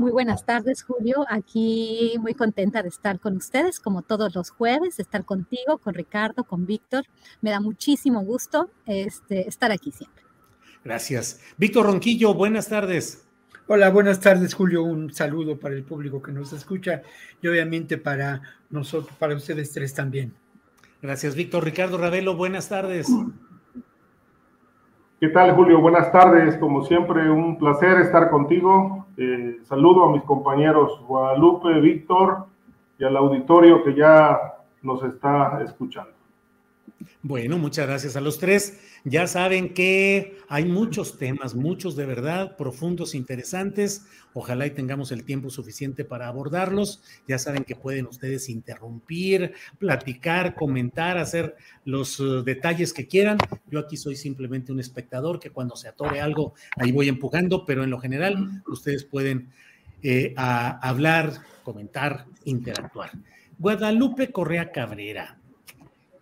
Muy buenas tardes, Julio. Aquí muy contenta de estar con ustedes, como todos los jueves, estar contigo, con Ricardo, con Víctor. Me da muchísimo gusto este, estar aquí siempre. Gracias. Víctor Ronquillo, buenas tardes. Hola, buenas tardes, Julio. Un saludo para el público que nos escucha y obviamente para nosotros, para ustedes tres también. Gracias, Víctor. Ricardo Ravelo, buenas tardes. ¿Qué tal, Julio? Buenas tardes. Como siempre, un placer estar contigo. Eh, saludo a mis compañeros Guadalupe, Víctor y al auditorio que ya nos está escuchando. Bueno, muchas gracias a los tres. Ya saben que hay muchos temas, muchos de verdad, profundos, interesantes. Ojalá y tengamos el tiempo suficiente para abordarlos. Ya saben que pueden ustedes interrumpir, platicar, comentar, hacer los uh, detalles que quieran. Yo aquí soy simplemente un espectador que cuando se atore algo, ahí voy empujando, pero en lo general ustedes pueden eh, hablar, comentar, interactuar. Guadalupe Correa Cabrera.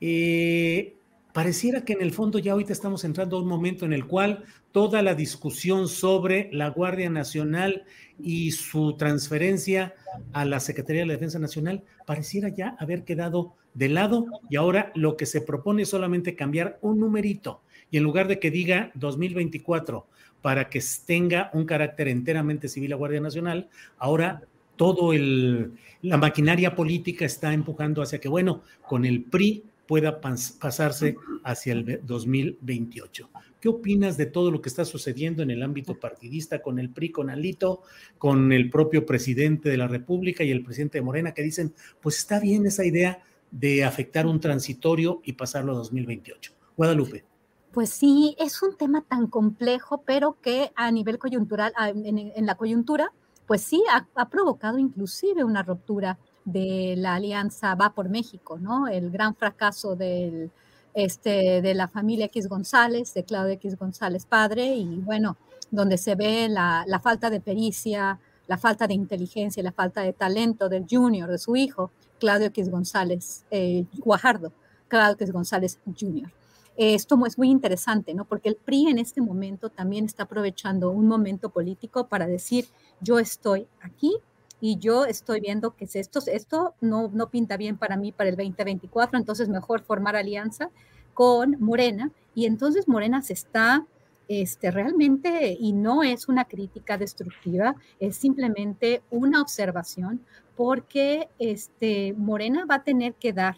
Eh, pareciera que en el fondo ya ahorita estamos entrando a un momento en el cual toda la discusión sobre la Guardia Nacional y su transferencia a la Secretaría de la Defensa Nacional pareciera ya haber quedado de lado y ahora lo que se propone es solamente cambiar un numerito y en lugar de que diga 2024 para que tenga un carácter enteramente civil la Guardia Nacional, ahora todo el la maquinaria política está empujando hacia que bueno, con el PRI pueda pasarse hacia el 2028. ¿Qué opinas de todo lo que está sucediendo en el ámbito partidista con el PRI, con Alito, con el propio presidente de la República y el presidente de Morena que dicen, pues está bien esa idea de afectar un transitorio y pasarlo a 2028? Guadalupe. Pues sí, es un tema tan complejo, pero que a nivel coyuntural, en, la coyuntura, pues sí, ha, ha provocado inclusive una ruptura de la alianza Va por México, ¿no? El gran fracaso del, este, de la familia X González, de Claudio X González padre, y bueno, donde se ve la, falta de pericia, la falta de inteligencia, la falta de talento del junior, de su hijo, Claudio X González eh, Guajardo, Claudio X González Jr. Esto es muy interesante, ¿no? Porque el PRI en este momento también está aprovechando un momento político para decir, yo estoy aquí y yo estoy viendo que esto, esto no, no pinta bien para mí para el 2024, entonces mejor formar alianza con Morena y entonces Morena se está este, realmente, y no es una crítica destructiva, es simplemente una observación, porque este, Morena va a tener que dar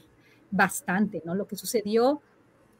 bastante, ¿no? Lo que sucedió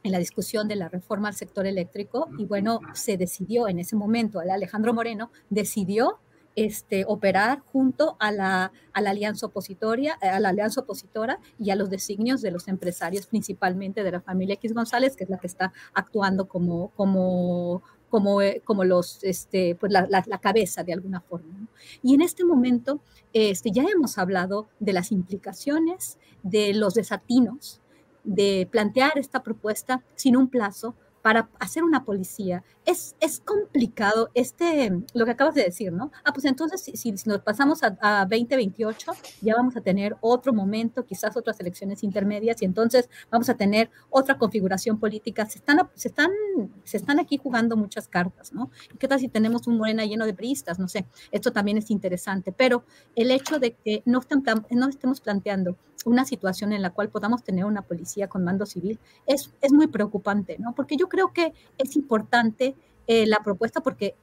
en la discusión de la reforma al sector eléctrico, y bueno, se decidió en ese momento, Alejandro Moreno decidió este, operar junto a la, alianza opositoria, a la alianza opositora y a los designios de los empresarios, principalmente de la familia X González, que es la que está actuando como, como, como, eh, como los, este, pues la, la, cabeza de alguna forma. Y en este momento este, ya hemos hablado de las implicaciones, de los desatinos, de plantear esta propuesta sin un plazo, para hacer una policía es, es complicado este, lo que acabas de decir, ¿no? Ah, pues entonces si, si nos pasamos a, a 2028, ya vamos a tener otro momento, quizás otras elecciones intermedias, y entonces vamos a tener otra configuración política. Se están, se están, se están aquí jugando muchas cartas, ¿no? ¿Qué tal si tenemos un Morena lleno de priistas? No sé, esto también es interesante, pero el hecho de que no, están, no estemos planteando una situación en la cual podamos tener una policía con mando civil es, es muy preocupante, ¿no? Porque yo creo que es importante eh, la propuesta porque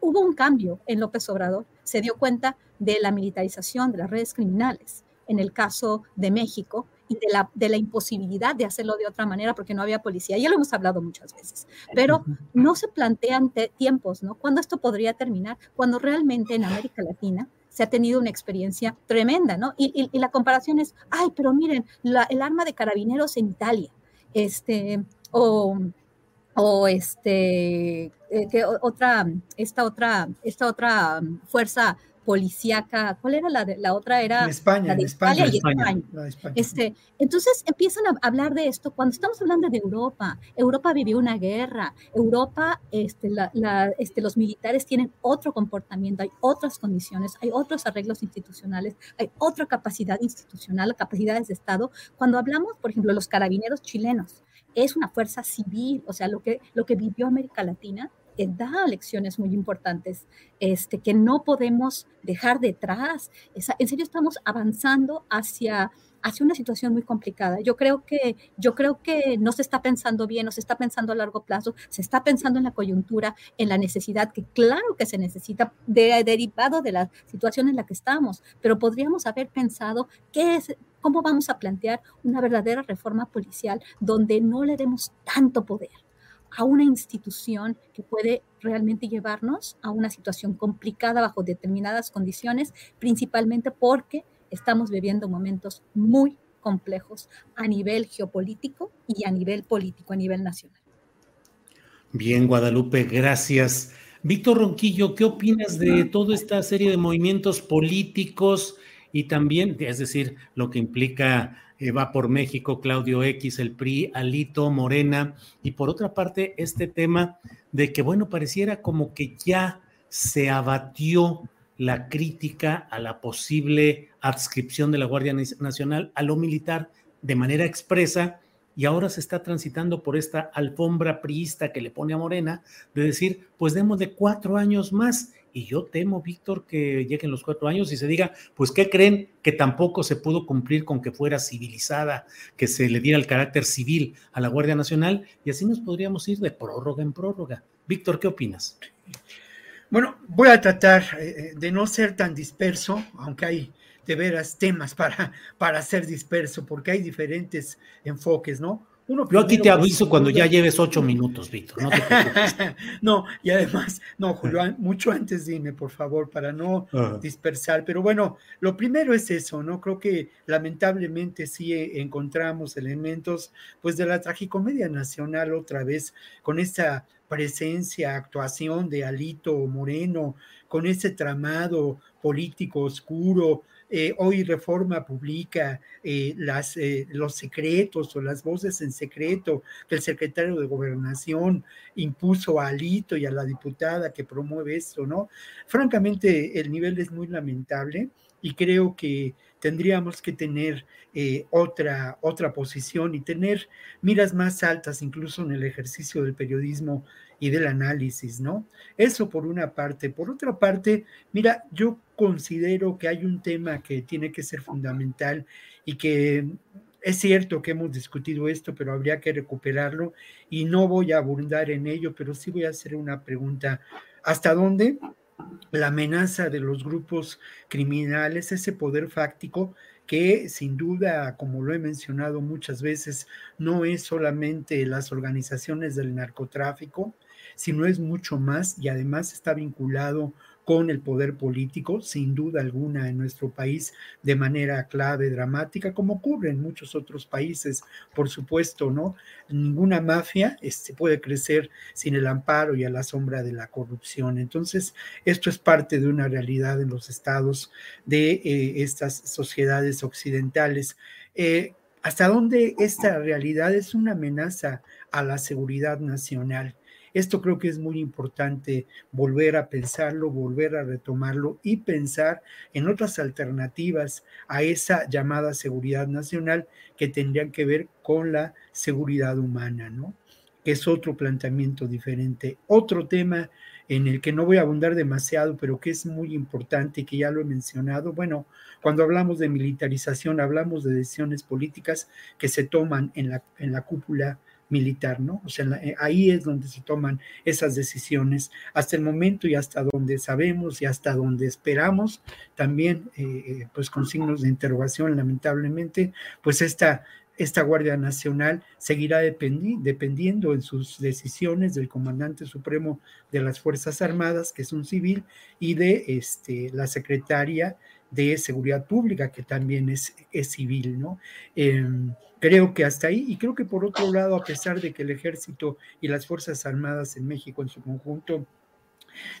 hubo un cambio en López Obrador, se dio cuenta de la militarización de las redes criminales en el caso de México y de la, de la imposibilidad de hacerlo de otra manera porque no había policía. Ya lo hemos hablado muchas veces, pero no se plantean tiempos, ¿no? ¿Cuándo esto podría terminar? Cuando realmente en América Latina se ha tenido una experiencia tremenda, ¿no? Y, la comparación es, ay, pero miren, el arma de carabineros en Italia, este, o, o este, eh, que otra, esta otra, esta otra fuerza policíaca, ¿cuál era la, de, la otra? Era España, la de España, y España. Este, entonces empiezan a hablar de esto cuando estamos hablando de Europa. Europa vivió una guerra, Europa, este, la, este, los militares tienen otro comportamiento, hay otras condiciones, hay otros arreglos institucionales, hay otra capacidad institucional, capacidades de Estado. Cuando hablamos, por ejemplo, de los carabineros chilenos, es una fuerza civil, o sea, lo que, lo que vivió América Latina eh, da lecciones muy importantes este, que no podemos dejar detrás. en serio, estamos avanzando hacia, hacia una situación muy complicada. Yo creo, que, yo creo que no se está pensando bien, no se está pensando a largo plazo, se está pensando en la coyuntura, en la necesidad, que claro que se necesita de, derivado de la situación en la que estamos, pero podríamos haber pensado qué es, cómo vamos a plantear una verdadera reforma policial donde no le demos tanto poder a una institución que puede realmente llevarnos a una situación complicada bajo determinadas condiciones, principalmente porque estamos viviendo momentos muy complejos a nivel geopolítico y a nivel político, a nivel nacional. Bien, Guadalupe, gracias. Víctor Ronquillo, ¿qué opinas de toda esta serie de movimientos políticos y también, es decir, lo que implica eh, va por México, Claudio X, el PRI, Alito, Morena, y por otra parte este tema de que, bueno, pareciera como que ya se abatió la crítica a la posible adscripción de la Guardia Nacional a lo militar de manera expresa y ahora se está transitando por esta alfombra priista que le pone a Morena de decir, pues demos de cuatro años más y yo temo, Víctor, que lleguen los cuatro años y se diga, pues, ¿qué creen? Que tampoco se pudo cumplir con que fuera civilizada, que se le diera el carácter civil a la Guardia Nacional y así nos podríamos ir de prórroga en prórroga. Víctor, ¿qué opinas? Bueno, voy a tratar eh, de no ser tan disperso, aunque hay de veras temas para, para ser disperso, porque hay diferentes enfoques, ¿no? Yo aquí te aviso cuando ya lleves ocho minutos, Víctor. No, te no, y además, no, Julio, mucho antes dime, por favor, para no dispersar. Pero bueno, lo primero es eso, ¿no? Creo que lamentablemente sí encontramos elementos, pues, de la tragicomedia nacional otra vez, con esta presencia, actuación de Alito Moreno, con ese tramado político oscuro, eh, hoy Reforma publica eh, eh, los secretos o las voces en secreto que el secretario de Gobernación impuso a Alito y a la diputada que promueve esto, ¿no? Francamente, el nivel es muy lamentable y creo que tendríamos que tener otra, otra posición y tener miras más altas incluso en el ejercicio del periodismo y del análisis, ¿no? Eso por una parte. Por otra parte, mira, yo considero que hay un tema que tiene que ser fundamental y que es cierto que hemos discutido esto, pero habría que recuperarlo y no voy a abundar en ello, pero sí voy a hacer una pregunta. ¿Hasta dónde la amenaza de los grupos criminales, ese poder fáctico, que sin duda, como lo he mencionado muchas veces, no es solamente las organizaciones del narcotráfico, sino es mucho más y además está vinculado con el poder político, sin duda alguna en nuestro país de manera clave, dramática, como ocurre en muchos otros países, por supuesto, ¿no? Ninguna mafia este, puede crecer sin el amparo y a la sombra de la corrupción. Entonces, esto es parte de una realidad en los estados de eh, estas sociedades occidentales. Eh, ¿Hasta dónde esta realidad es una amenaza a la seguridad nacional. Esto creo que es muy importante volver a pensarlo, volver a retomarlo y pensar en otras alternativas a esa llamada seguridad nacional que tendrían que ver con la seguridad humana, ¿no? Que es otro planteamiento diferente. Otro tema en el que no voy a abundar demasiado, pero que es muy importante y que ya lo he mencionado. Bueno, cuando hablamos de militarización, hablamos de decisiones políticas que se toman en la, en la cúpula militar, ¿no? O sea, eh, ahí es donde se toman esas decisiones. Hasta el momento y hasta donde sabemos y hasta donde esperamos, también, eh, eh, pues con signos de interrogación, lamentablemente, pues esta esta Guardia Nacional seguirá dependiendo en sus decisiones del comandante supremo de las Fuerzas Armadas, que es un civil, y de este, la secretaria de Seguridad Pública, que también es, es civil, ¿no? Em, creo que hasta ahí, y creo que por otro lado, a pesar de que el ejército y las Fuerzas Armadas en México en su conjunto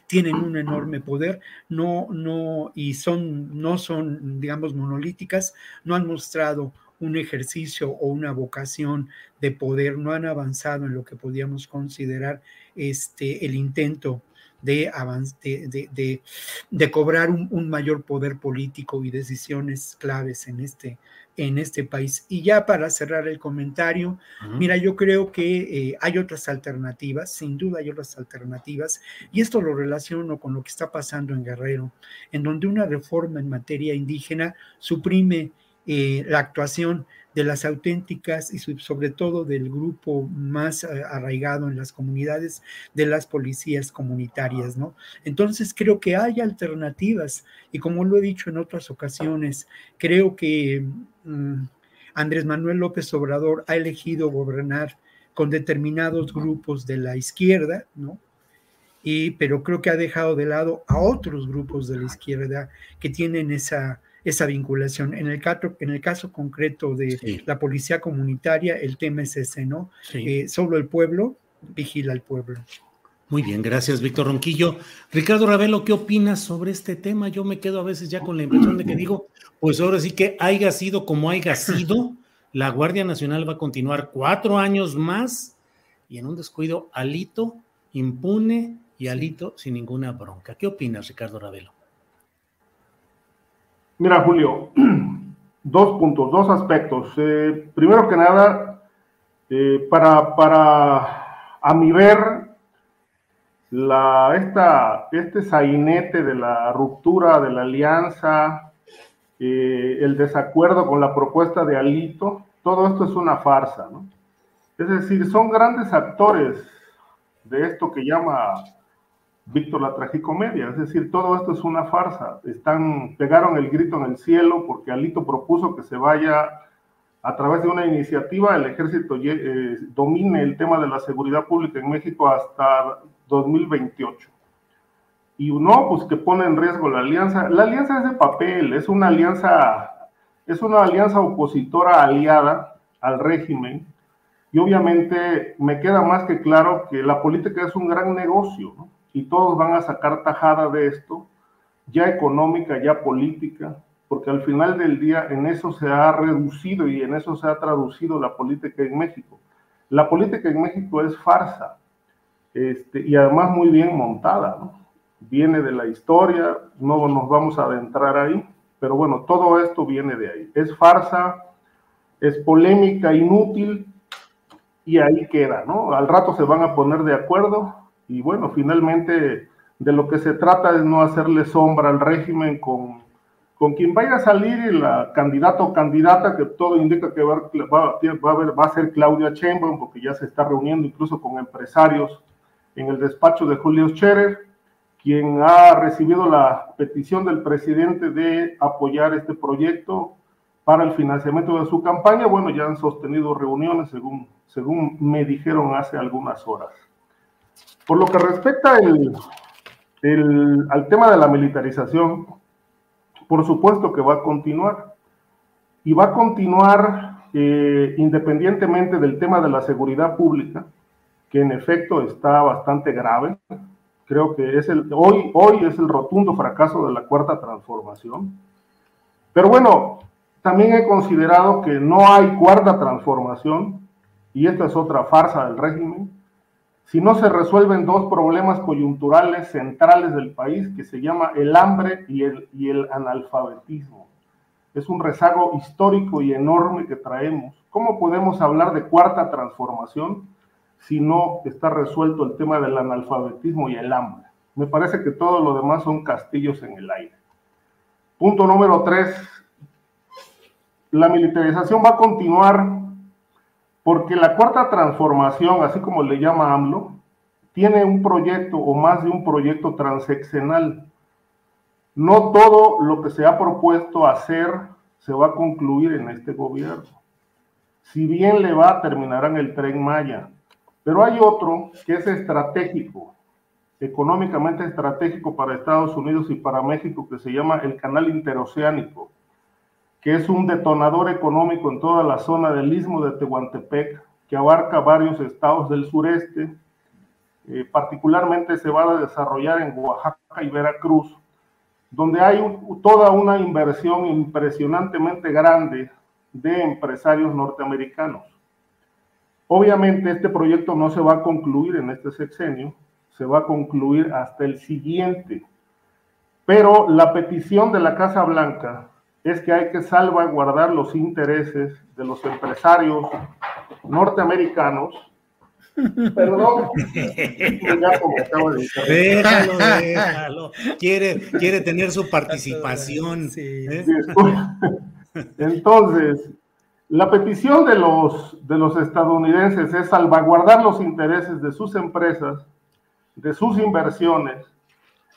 tienen un enorme poder, no, no, y son, no son, digamos, monolíticas, no han mostrado un ejercicio o una vocación de poder, no han avanzado en lo que podíamos considerar este, el intento de, de, de, cobrar un, mayor poder político y decisiones claves en este, en este país. Y ya para cerrar el comentario, mira, yo creo que eh, hay otras alternativas, sin duda hay otras alternativas, y esto lo relaciono con lo que está pasando en Guerrero, en donde una reforma en materia indígena suprime eh, la actuación de las auténticas y sobre todo del grupo más eh, arraigado en las comunidades de las policías comunitarias, ¿no? Entonces creo que hay alternativas y como lo he dicho en otras ocasiones, creo que mm, Andrés Manuel López Obrador ha elegido gobernar con determinados grupos de la izquierda, ¿no? Y, pero creo que ha dejado de lado a otros grupos de la izquierda que tienen esa esa vinculación. En el caso, en el caso concreto de la policía comunitaria, el tema es ese, ¿no? Eh, solo el pueblo vigila al pueblo. Muy bien, gracias, Víctor Ronquillo. Ricardo Ravelo, ¿qué opinas sobre este tema? Yo me quedo a veces ya con la impresión de que digo, pues ahora sí que haya sido como haya sido, la Guardia Nacional va a continuar cuatro años más y en un descuido alito, impune y alito sin ninguna bronca. ¿Qué opinas, Ricardo Ravelo? Mira, Julio, dos puntos, dos aspectos. Eh, primero que nada, eh, para, para, a mi ver, la, esta, este sainete de la ruptura de la alianza, eh, el desacuerdo con la propuesta de Alito, todo esto es una farsa, ¿no? Es decir, son grandes actores de esto que llama Víctor la tragicomedia, es decir, todo esto es una farsa. Están, pegaron el grito en el cielo porque Alito propuso que se vaya a través de una iniciativa, el ejército eh, domine el tema de la seguridad pública en México hasta 2028. Y no, pues que pone en riesgo la alianza. La alianza es de papel, es una alianza, es una alianza opositora aliada al régimen. Y obviamente me queda más que claro que la política es un gran negocio, ¿no? Y todos van a sacar tajada de esto, ya económica, ya política, porque al final del día en eso se ha reducido y en eso se ha traducido la política en México. La política en México es farsa este, y además muy bien montada, viene de la historia, no nos vamos a adentrar ahí, pero bueno, todo esto viene de ahí. Es farsa, es polémica, inútil y ahí queda, ¿no? Al rato se van a poner de acuerdo y bueno, finalmente de lo que se trata es no hacerle sombra al régimen con, con quien vaya a salir el candidato o candidata, que todo indica que va, va, va, a ser Claudia Sheinbaum, porque ya se está reuniendo incluso con empresarios en el despacho de Julio Scherer, quien ha recibido la petición del presidente de apoyar este proyecto para el financiamiento de su campaña. Bueno, ya han sostenido reuniones, según, según me dijeron hace algunas horas. Por lo que respecta al tema de la militarización, por supuesto que va a continuar. Y va a continuar eh, independientemente del tema de la seguridad pública, que en efecto está bastante grave. Creo que es el, hoy, hoy es el rotundo fracaso de la cuarta transformación. Pero bueno, también he considerado que no hay cuarta transformación y esta es otra farsa del régimen, si no se resuelven dos problemas coyunturales centrales del país que se llama el hambre y el, analfabetismo. Es un rezago histórico y enorme que traemos. ¿Cómo podemos hablar de cuarta transformación si no está resuelto el tema del analfabetismo y el hambre? Me parece que todo lo demás son castillos en el aire. Punto número tres. La militarización va a continuar porque la cuarta transformación, así como le llama AMLO, tiene un proyecto o más de un proyecto transeccional. No todo lo que se ha propuesto hacer se va a concluir en este gobierno. Si bien le va, terminarán el tren Maya. Pero hay otro que es estratégico, económicamente estratégico para Estados Unidos y para México, que se llama el Canal Interoceánico que es un detonador económico en toda la zona del istmo de Tehuantepec, que abarca varios estados del sureste. Eh, particularmente se va a desarrollar en Oaxaca y Veracruz, donde hay toda una inversión impresionantemente grande de empresarios norteamericanos. Obviamente este proyecto no se va a concluir en este sexenio, se va a concluir hasta el siguiente. Pero la petición de la Casa Blanca es que hay que salvaguardar los intereses de los empresarios norteamericanos. Perdón, déjalo, déjalo. Quiere, quiere tener su participación. ¿eh? Entonces, la petición de los, de los estadounidenses es salvaguardar los intereses de sus empresas, de sus inversiones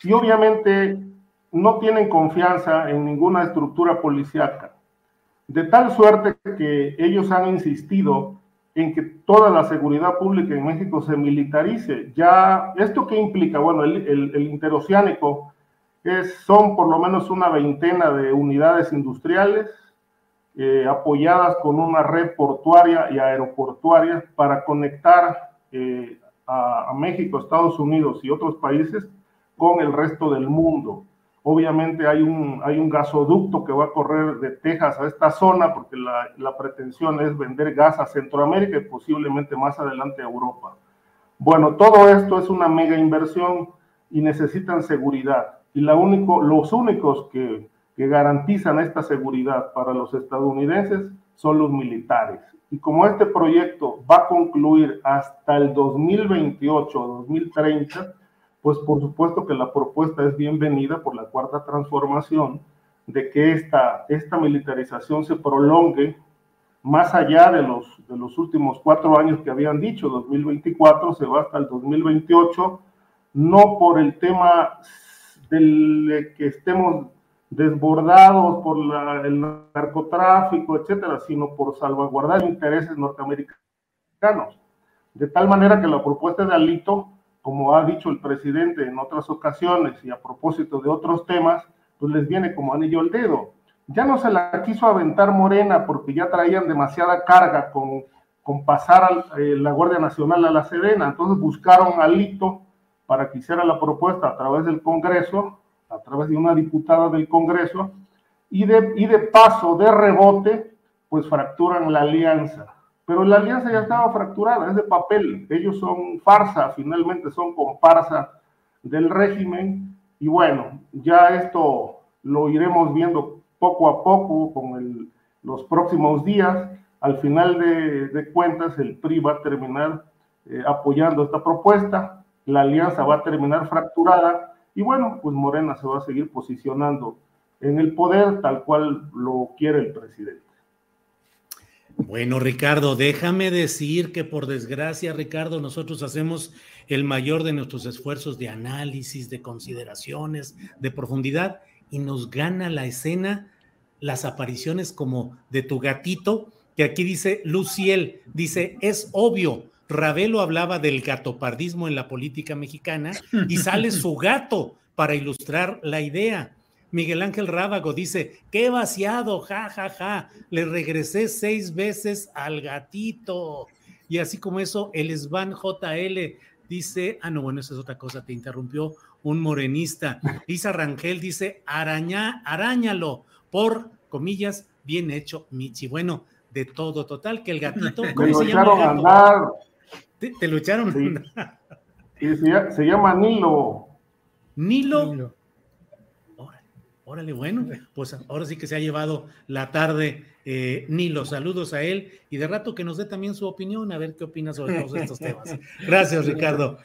y obviamente no tienen confianza en ninguna estructura policíaca, de tal suerte que ellos han insistido en que toda la seguridad pública en México se militarice. Ya, ¿esto qué implica? Bueno, el, interoceánico es, son por lo menos una veintena de unidades industriales eh, apoyadas con una red portuaria y aeroportuaria para conectar eh, a, a México, Estados Unidos y otros países con el resto del mundo. Obviamente hay un, hay un gasoducto que va a correr de Texas a esta zona porque la, la pretensión es vender gas a Centroamérica y posiblemente más adelante a Europa. Bueno, todo esto es una mega inversión y necesitan seguridad. Y la único, los únicos que, que garantizan esta seguridad para los estadounidenses son los militares. Y como este proyecto va a concluir hasta el 2028 o 2030, pues por supuesto que la propuesta es bienvenida por la cuarta transformación de que esta, esta militarización se prolongue más allá de los, de los últimos cuatro años que habían dicho, 2024 se va hasta el 2028, no por el tema del que estemos desbordados por el narcotráfico, etcétera, sino por salvaguardar intereses norteamericanos. De tal manera que la propuesta de Alito como ha dicho el presidente en otras ocasiones y a propósito de otros temas, pues les viene como anillo al dedo. Ya no se la quiso aventar Morena porque ya traían demasiada carga con, con pasar a eh, la Guardia Nacional a la Sedena, entonces buscaron a Lito para que hiciera la propuesta a través del Congreso, a través de una diputada del Congreso, y de, y de paso, de rebote, pues fracturan la alianza. Pero la alianza ya estaba fracturada, es de papel. Ellos son farsa, finalmente son comparsa del régimen. Y bueno, ya esto lo iremos viendo poco a poco con los próximos días. Al final de, cuentas, el PRI va a terminar eh, apoyando esta propuesta, la alianza va a terminar fracturada y bueno, pues Morena se va a seguir posicionando en el poder tal cual lo quiere el presidente. Bueno, Ricardo, déjame decir que por desgracia, Ricardo, nosotros hacemos el mayor de nuestros esfuerzos de análisis, de consideraciones, de profundidad, y nos gana la escena las apariciones como de tu gatito, que aquí dice Luciel, dice, es obvio, Ravelo hablaba del gatopardismo en la política mexicana y sale su gato para ilustrar la idea. Miguel Ángel Rábago dice, qué vaciado, ja, ja, ja, le regresé seis veces al gatito. Y así como eso, el Svan JL dice, ah, no, bueno, esa es otra cosa, te interrumpió un morenista. Lisa Rangel dice, araña, arañalo, por comillas, bien hecho, Michi. Bueno, de todo. Total, que el gatito. ¿cómo se llama? A andar. ¿Te, te lo echaron sí. sí se, se, llama Nilo. Nilo. Nilo. Órale, bueno, pues ahora sí que se ha llevado la tarde eh, Nilo. Saludos a él y de rato que nos dé también su opinión, a ver qué opina sobre todos estos temas. Gracias, Ricardo.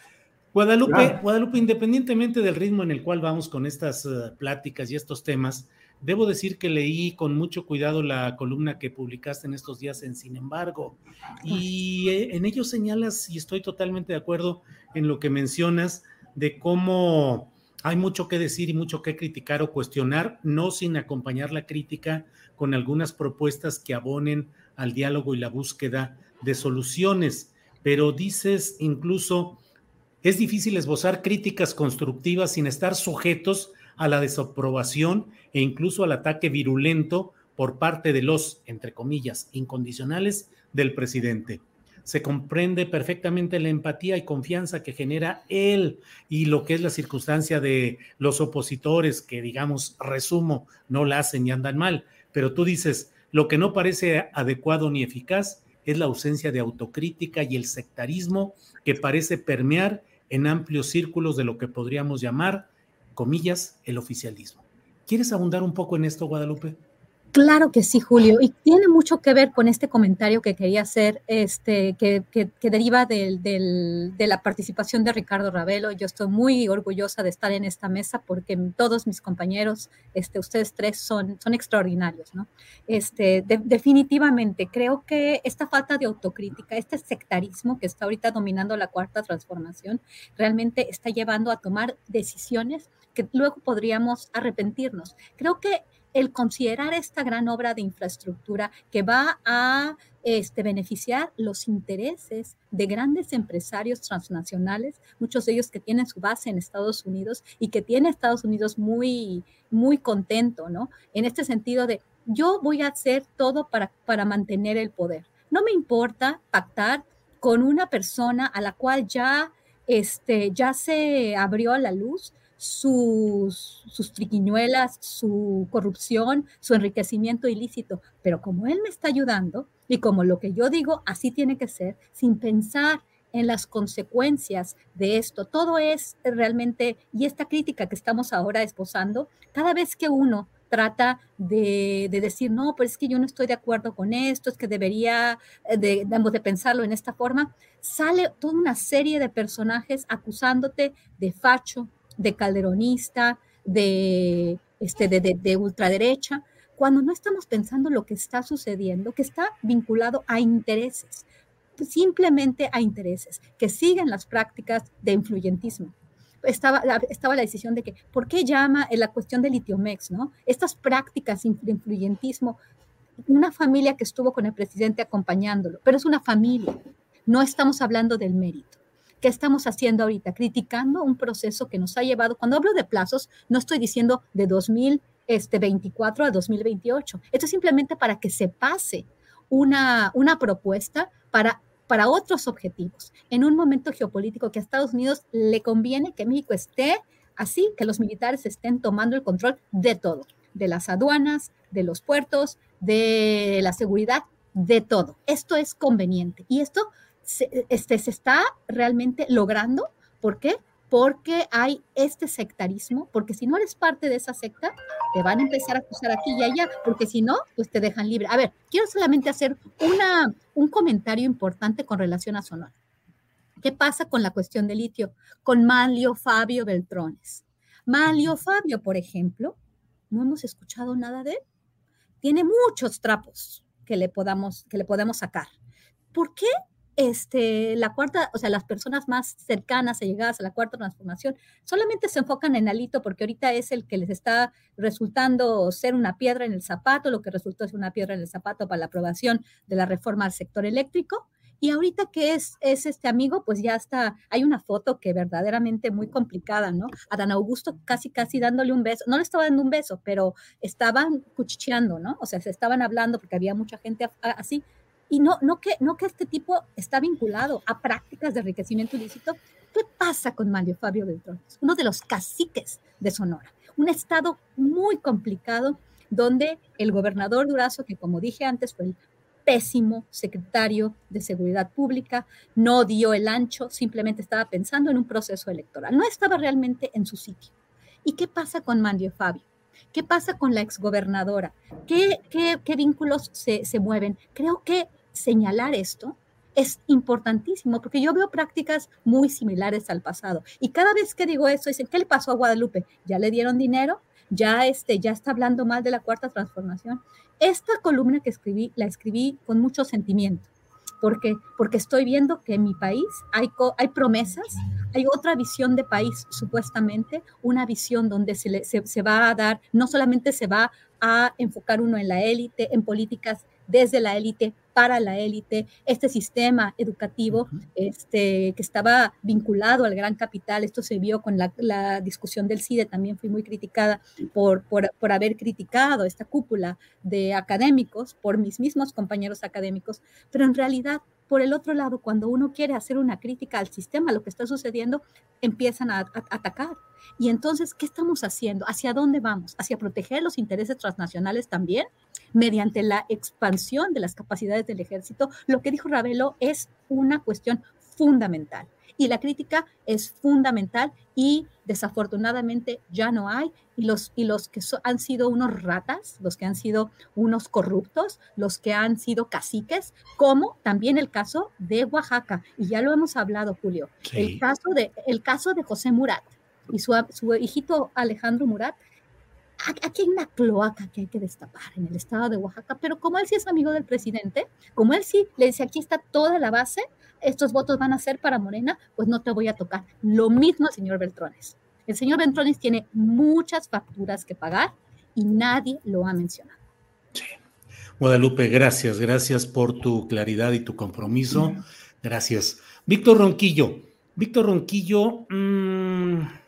Guadalupe, Guadalupe, independientemente del ritmo en el cual vamos con estas uh, pláticas y estos temas, debo decir que leí con mucho cuidado la columna que publicaste en estos días en Sin embargo, y eh, en ello señalas, y estoy totalmente de acuerdo en lo que mencionas, de cómo hay mucho que decir y mucho que criticar o cuestionar, no sin acompañar la crítica con algunas propuestas que abonen al diálogo y la búsqueda de soluciones. Pero dices incluso es difícil esbozar críticas constructivas sin estar sujetos a la desaprobación e incluso al ataque virulento por parte de los, entre comillas, incondicionales del presidente. Se comprende perfectamente la empatía y confianza que genera él y lo que es la circunstancia de los opositores que, digamos, resumo, no la hacen y andan mal. Pero tú dices, lo que no parece adecuado ni eficaz es la ausencia de autocrítica y el sectarismo que parece permear en amplios círculos de lo que podríamos llamar, comillas, el oficialismo. ¿Quieres abundar un poco en esto, Guadalupe? Claro que sí, Julio, y tiene mucho que ver con este comentario que quería hacer, este, que, que, deriva del, del, de la participación de Ricardo Ravelo. Yo estoy muy orgullosa de estar en esta mesa porque todos mis compañeros, este, ustedes tres, son, son extraordinarios, ¿no? Este, definitivamente, creo que esta falta de autocrítica, este sectarismo que está ahorita dominando la cuarta transformación, realmente está llevando a tomar decisiones que luego podríamos arrepentirnos. Creo que el considerar esta gran obra de infraestructura que va a este, beneficiar los intereses de grandes empresarios transnacionales, muchos de ellos que tienen su base en Estados Unidos y que tiene Estados Unidos muy, muy contento, ¿no? En este sentido de, yo voy a hacer todo para, para mantener el poder. No me importa pactar con una persona a la cual ya, este, ya se abrió la luz sus, sus triquiñuelas, su corrupción, su enriquecimiento ilícito, pero como él me está ayudando y como lo que yo digo así tiene que ser, sin pensar en las consecuencias de esto. Todo es realmente, y esta crítica que estamos ahora esposando, cada vez que uno trata de, decir, no, pero es que yo no estoy de acuerdo con esto, es que debería eh, de, de pensarlo en esta forma, sale toda una serie de personajes acusándote de facho, de calderonista, de, este, de, ultraderecha, cuando no estamos pensando lo que está sucediendo, que está vinculado a intereses, simplemente a intereses, que siguen las prácticas de influyentismo. Estaba, estaba la decisión de que, ¿por qué llama en la cuestión del litiomex, no? Estas prácticas de influyentismo, una familia que estuvo con el presidente acompañándolo, pero es una familia, no estamos hablando del mérito. ¿Qué estamos haciendo ahorita? Criticando un proceso que nos ha llevado, cuando hablo de plazos, no estoy diciendo de 2024 a 2028. Esto es simplemente para que se pase una, una propuesta para, para otros objetivos. En un momento geopolítico que a Estados Unidos le conviene que México esté así, que los militares estén tomando el control de todo, de las aduanas, de los puertos, de la seguridad, de todo. Esto es conveniente. Y esto se, este, se está realmente logrando. ¿Por qué? Porque hay este sectarismo, porque si no eres parte de esa secta, te van a empezar a acusar aquí y allá, porque si no, pues te dejan libre. A ver, quiero solamente hacer una, un comentario importante con relación a Sonora. ¿Qué pasa con la cuestión del litio? Con Malio Fabio Beltrones. Malio Fabio, por ejemplo, no hemos escuchado nada de él. Tiene muchos trapos que le podamos, que le podemos sacar. ¿Por qué? Este, la cuarta, o sea, las personas más cercanas, llegadas a la cuarta transformación, solamente se enfocan en Alito porque ahorita es el que les está resultando ser una piedra en el zapato, lo que resultó ser una piedra en el zapato para la aprobación de la reforma al sector eléctrico. Y ahorita que es, es este amigo, pues ya está, hay una foto que verdaderamente muy complicada, ¿no? A Dan Augusto casi, casi dándole un beso, no le estaba dando un beso, pero estaban cuchicheando, ¿no? O sea, se estaban hablando porque había mucha gente así. Y no, no, que, no que este tipo está vinculado a prácticas de enriquecimiento ilícito. ¿Qué pasa con Mario Fabio Beltrán? Uno de los caciques de Sonora. Un estado muy complicado donde el gobernador Durazo, que como dije antes fue el pésimo secretario de Seguridad Pública, no dio el ancho, simplemente estaba pensando en un proceso electoral, no estaba realmente en su sitio. ¿Y qué pasa con Mandio Fabio? ¿Qué pasa con la exgobernadora? ¿Qué, qué, vínculos se, se mueven? Creo que señalar esto es importantísimo porque yo veo prácticas muy similares al pasado. Y cada vez que digo eso, dicen, ¿qué le pasó a Guadalupe? ¿Ya le dieron dinero? ¿Ya, este, ya está hablando mal de la cuarta transformación? Esta columna que escribí, la escribí con mucho sentimiento. ¿Por qué? Porque estoy viendo que en mi país hay, hay promesas, hay otra visión de país, supuestamente, una visión donde se, se, se va a dar, no solamente se va a enfocar uno en la élite, en políticas desde la élite para la élite, este sistema educativo este, que estaba vinculado al gran capital, esto se vio con la, discusión del CIDE, también fui muy criticada por, por, por, haber criticado esta cúpula de académicos, por mis mismos compañeros académicos, pero en realidad por el otro lado, cuando uno quiere hacer una crítica al sistema, lo que está sucediendo, empiezan a, atacar. Y entonces, ¿qué estamos haciendo? ¿Hacia dónde vamos? ¿Hacia proteger los intereses transnacionales también? Mediante la expansión de las capacidades del ejército. Lo que dijo Ravelo es una cuestión fundamental y la crítica es fundamental y desafortunadamente ya no hay y los, y los que han sido unos ratas, los que han sido unos corruptos, los que han sido caciques, como también el caso de Oaxaca y ya lo hemos hablado Julio, el, caso de, el caso de José Murat y su, su hijito Alejandro Murat aquí hay una cloaca que hay que destapar en el estado de Oaxaca, pero como él sí es amigo del presidente, como él sí le dice, aquí está toda la base, estos votos van a ser para Morena, pues no te voy a tocar. Lo mismo el señor Beltrones. El señor Beltrones tiene muchas facturas que pagar y nadie lo ha mencionado. Sí. Guadalupe, gracias, gracias por tu claridad y tu compromiso. Gracias. Víctor Ronquillo, Víctor Ronquillo, mm,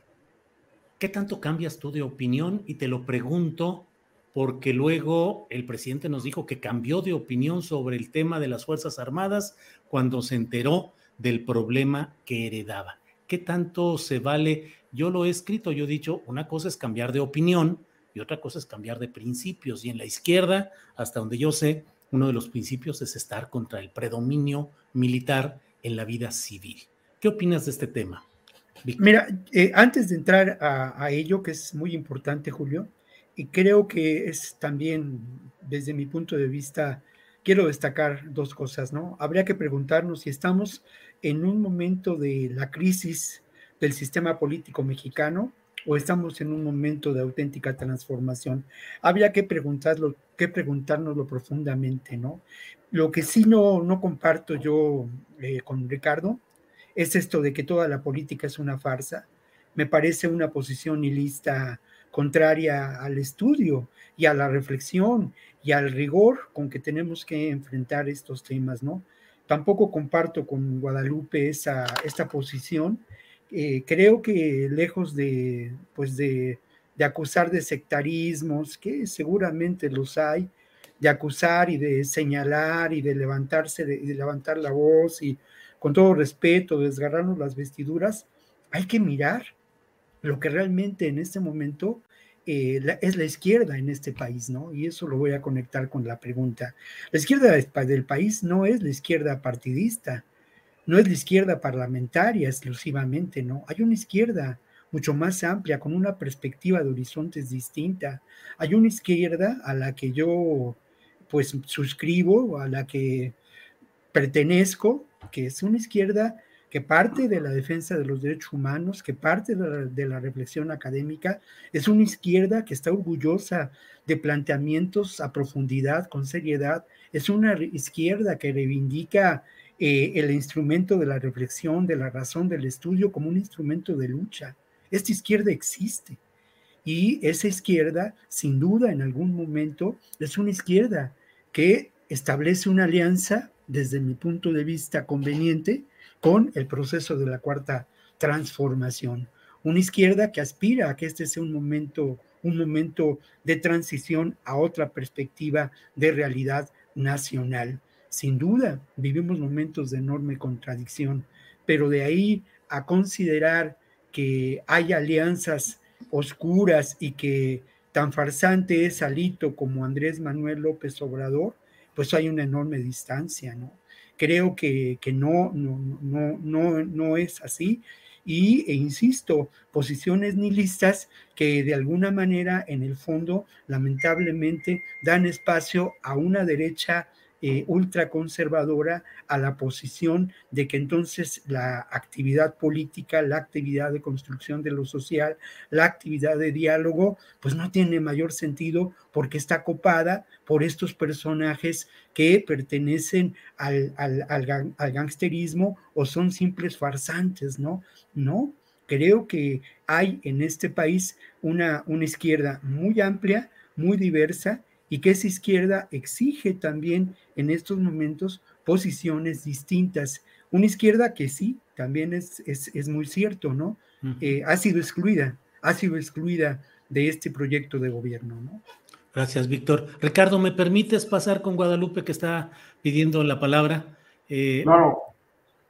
¿qué tanto cambias tú de opinión? Y te lo pregunto porque luego el presidente nos dijo que cambió de opinión sobre el tema de las Fuerzas Armadas cuando se enteró del problema que heredaba. ¿Qué tanto se vale? Yo lo he escrito, yo he dicho, una cosa es cambiar de opinión y otra cosa es cambiar de principios. Y en la izquierda, hasta donde yo sé, uno de los principios es estar contra el predominio militar en la vida civil. ¿Qué opinas de este tema? Mira, eh, antes de entrar a ello, que es muy importante, Julio, y creo que es también, desde mi punto de vista, quiero destacar dos cosas, ¿no? Habría que preguntarnos si estamos en un momento de la crisis del sistema político mexicano o estamos en un momento de auténtica transformación. Habría que preguntarlo, que preguntárnoslo profundamente, ¿no? Lo que sí no, no comparto yo eh, con Ricardo es esto de que toda la política es una farsa. Me parece una posición ilista contraria al estudio y a la reflexión y al rigor con que tenemos que enfrentar estos temas, ¿no? Tampoco comparto con Guadalupe esa, esta posición. Eh, creo que lejos de, pues de, de acusar de sectarismos, que seguramente los hay, de acusar y de señalar y de levantarse, de, de levantar la voz y con todo respeto, desgarrarnos las vestiduras, hay que mirar lo que realmente en este momento eh, es la izquierda en este país, ¿no? Y eso lo voy a conectar con la pregunta. La izquierda del país no es la izquierda partidista, no es la izquierda parlamentaria exclusivamente, ¿no? Hay una izquierda mucho más amplia, con una perspectiva de horizontes distinta. Hay una izquierda a la que yo, pues, suscribo, a la que pertenezco, que es una izquierda que parte de la defensa de los derechos humanos, que parte de la, reflexión académica, es una izquierda que está orgullosa de planteamientos a profundidad, con seriedad, es una izquierda que reivindica eh, el instrumento de la reflexión, de la razón, del estudio como un instrumento de lucha. Esta izquierda existe y esa izquierda, sin duda, en algún momento, es una izquierda que establece una alianza, desde mi punto de vista conveniente, con el proceso de la cuarta transformación. Una izquierda que aspira a que este sea un momento, un momento de transición a otra perspectiva de realidad nacional. Sin duda, vivimos momentos de enorme contradicción, pero de ahí a considerar que hay alianzas oscuras y que tan farsante es Alito como Andrés Manuel López Obrador, pues hay una enorme distancia, ¿no? Creo que, que no, no, no, no, no es así y, e insisto, posiciones nihilistas que de alguna manera en el fondo lamentablemente dan espacio a una derecha eh, ultraconservadora a la posición de que entonces la actividad política, la actividad de construcción de lo social, la actividad de diálogo, pues no tiene mayor sentido porque está copada por estos personajes que pertenecen al, al, al, gangsterismo o son simples farsantes, ¿no? No, creo que hay en este país una, una izquierda muy amplia, muy diversa, y que esa izquierda exige también en estos momentos posiciones distintas. Una izquierda que sí, también es, es, muy cierto, ¿no? Eh, ha sido excluida, ha sido excluida de este proyecto de gobierno, ¿no? Gracias, Víctor. Ricardo, ¿me permites pasar con Guadalupe que está pidiendo la palabra? Eh, claro.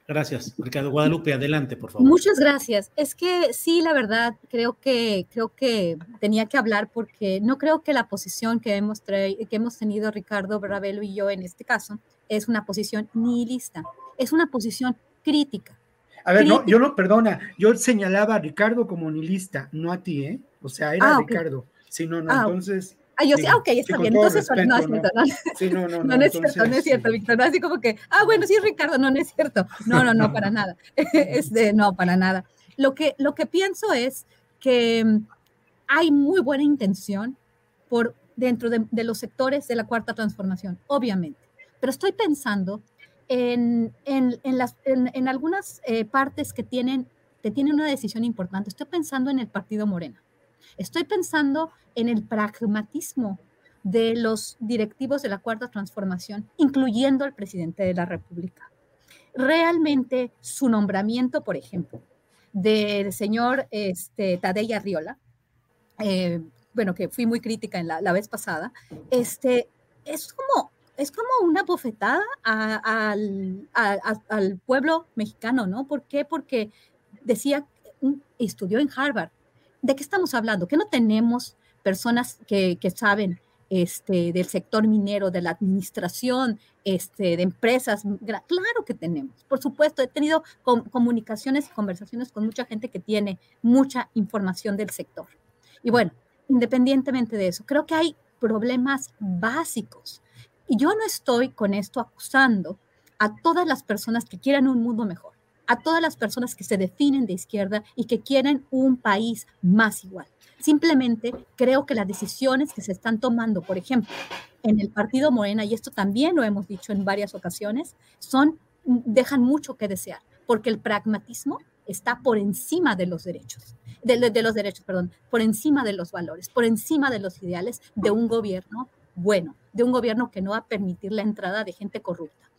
Gracias, Ricardo. Guadalupe, adelante, por favor. Muchas gracias. Es que sí, la verdad, creo que, creo que tenía que hablar porque no creo que la posición que hemos, que hemos tenido Ricardo Bravelo y yo en este caso es una posición nihilista, es una posición crítica. A ver, no, yo lo perdona, yo señalaba a Ricardo como nihilista, no a ti, ¿eh? O sea, era ah, Ricardo. Sí, no, no, ah, entonces Ah, yo sí, ah, ok, está bien. Entonces, no, no, es cierto, no, sí, no, no, no, es cierto, no es cierto, Víctor. No así como que, ah, bueno, sí, Ricardo, no, no es cierto. No, no, no, para nada. Este, no, para nada. Lo que, lo que pienso es que mm, hay muy buena intención por dentro de, de los sectores de la cuarta transformación, obviamente. Pero estoy pensando en, en, en, las, en algunas eh, partes que tienen, que tienen una decisión importante. Estoy pensando en el Partido Morena. Estoy pensando en el pragmatismo de los directivos de la Cuarta Transformación, incluyendo al presidente de la República. Realmente su nombramiento, por ejemplo, del señor este, Tadei Arriola, eh, bueno, que fui muy crítica en la, vez pasada, este, es como es como una bofetada al, al, pueblo mexicano, ¿no? ¿Por qué? Porque decía, estudió en Harvard, ¿de qué estamos hablando? Que no tenemos personas que, saben este, del sector minero, de la administración, este, de empresas. Claro que tenemos, por supuesto. He tenido comunicaciones y conversaciones con mucha gente que tiene mucha información del sector. Y bueno, independientemente de eso, creo que hay problemas básicos. Y yo no estoy con esto acusando a todas las personas que quieran un mundo mejor a todas las personas que se definen de izquierda y que quieren un país más igual. Simplemente creo que las decisiones que se están tomando, por ejemplo, en el partido Morena, y esto también lo hemos dicho en varias ocasiones, son, dejan mucho que desear, porque el pragmatismo está por encima de los derechos, de, los derechos, perdón, por encima de los valores, por encima de los ideales de un gobierno bueno, de un gobierno que no va a permitir la entrada de gente corrupta.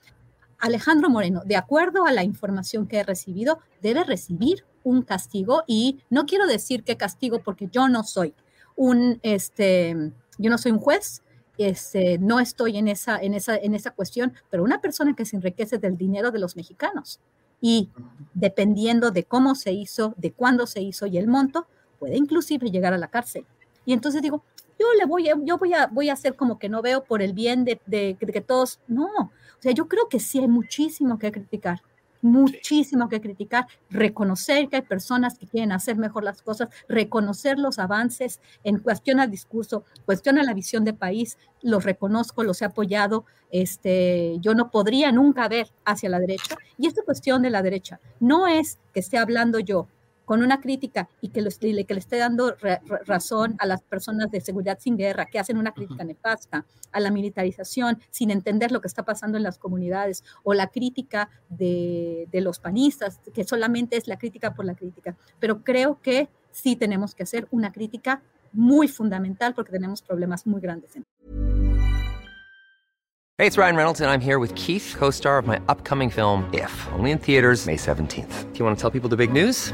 Alejandro Moreno, de acuerdo a la información que he recibido, debe recibir un castigo y no quiero decir qué castigo porque yo no soy un, este, yo no soy un juez, este, no estoy en esa, en, esa, en esa cuestión, pero una persona que se enriquece del dinero de los mexicanos y dependiendo de cómo se hizo, de cuándo se hizo y el monto, puede inclusive llegar a la cárcel. Y entonces digo, yo le voy, yo voy a, voy a hacer como que no veo por el bien de, de que todos, no, sea, yo creo que sí hay muchísimo que criticar, muchísimo que criticar, reconocer que hay personas que quieren hacer mejor las cosas, reconocer los avances en cuestión al discurso, cuestión a la visión de país, los reconozco, los he apoyado, este, yo no podría nunca ver hacia la derecha. Y esta cuestión de la derecha no es que esté hablando yo con una crítica y que, que le esté dando razón a las personas de seguridad sin guerra, que hacen una crítica nefasta a la militarización sin entender lo que está pasando en las comunidades, o la crítica de, de los panistas, que solamente es la crítica por la crítica. Pero creo que sí tenemos que hacer una crítica muy fundamental porque tenemos problemas muy grandes. Hey, it's Ryan Reynolds and I'm here with Keith, co-star of my upcoming film If, only in theaters May 17th. Do you want to tell people the big news?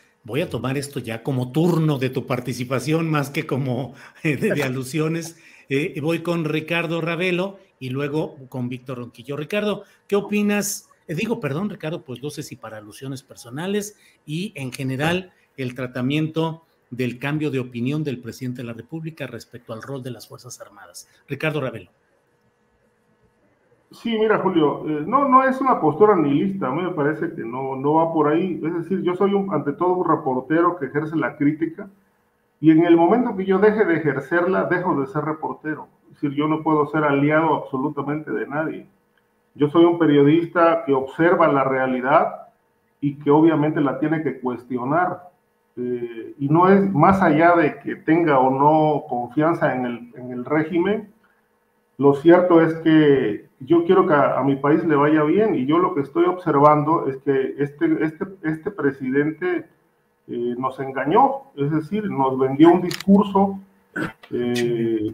Voy a tomar esto ya como turno de tu participación más que como eh, de, alusiones. Eh, voy con Ricardo Ravelo y luego con Víctor Ronquillo. Ricardo, ¿qué opinas? Eh, digo, perdón, Ricardo, pues no sé si para alusiones personales y en general el tratamiento del cambio de opinión del presidente de la República respecto al rol de las Fuerzas Armadas. Ricardo Ravelo. Sí, mira, Julio, eh, no, no es una postura nihilista, a mí me parece que no, no va por ahí. Es decir, yo soy un, ante todo un reportero que ejerce la crítica y en el momento que yo deje de ejercerla, dejo de ser reportero. Es decir, yo no puedo ser aliado absolutamente de nadie. Yo soy un periodista que observa la realidad y que obviamente la tiene que cuestionar. Eh, y no es más allá de que tenga o no confianza en el, en el régimen, lo cierto es que yo quiero que a, mi país le vaya bien y yo lo que estoy observando es que este, este, este presidente eh, nos engañó, es decir, nos vendió un discurso eh,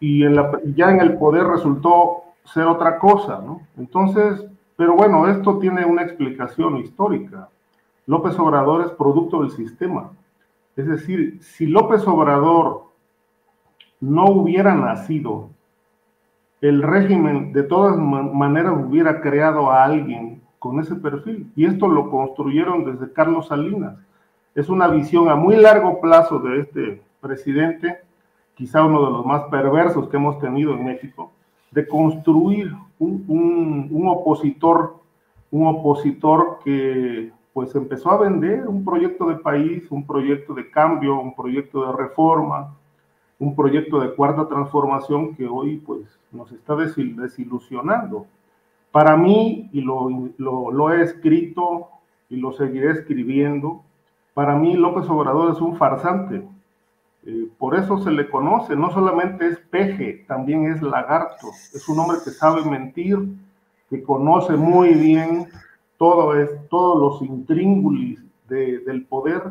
y en la, ya en el poder resultó ser otra cosa, ¿no? Entonces, pero bueno, esto tiene una explicación histórica. López Obrador es producto del sistema. Es decir, si López Obrador no hubiera nacido el régimen de todas maneras hubiera creado a alguien con ese perfil. Y esto lo construyeron desde Carlos Salinas. Es una visión a muy largo plazo de este presidente, quizá uno de los más perversos que hemos tenido en México, de construir un, opositor, un opositor que pues empezó a vender un proyecto de país, un proyecto de cambio, un proyecto de reforma, un proyecto de cuarta transformación que hoy pues nos está desilusionando. Para mí, y lo, lo, he escrito y lo seguiré escribiendo, para mí López Obrador es un farsante. Eh, por eso se le conoce, no solamente es peje, también es lagarto. Es un hombre que sabe mentir, que conoce muy bien todo todos los intríngulis del poder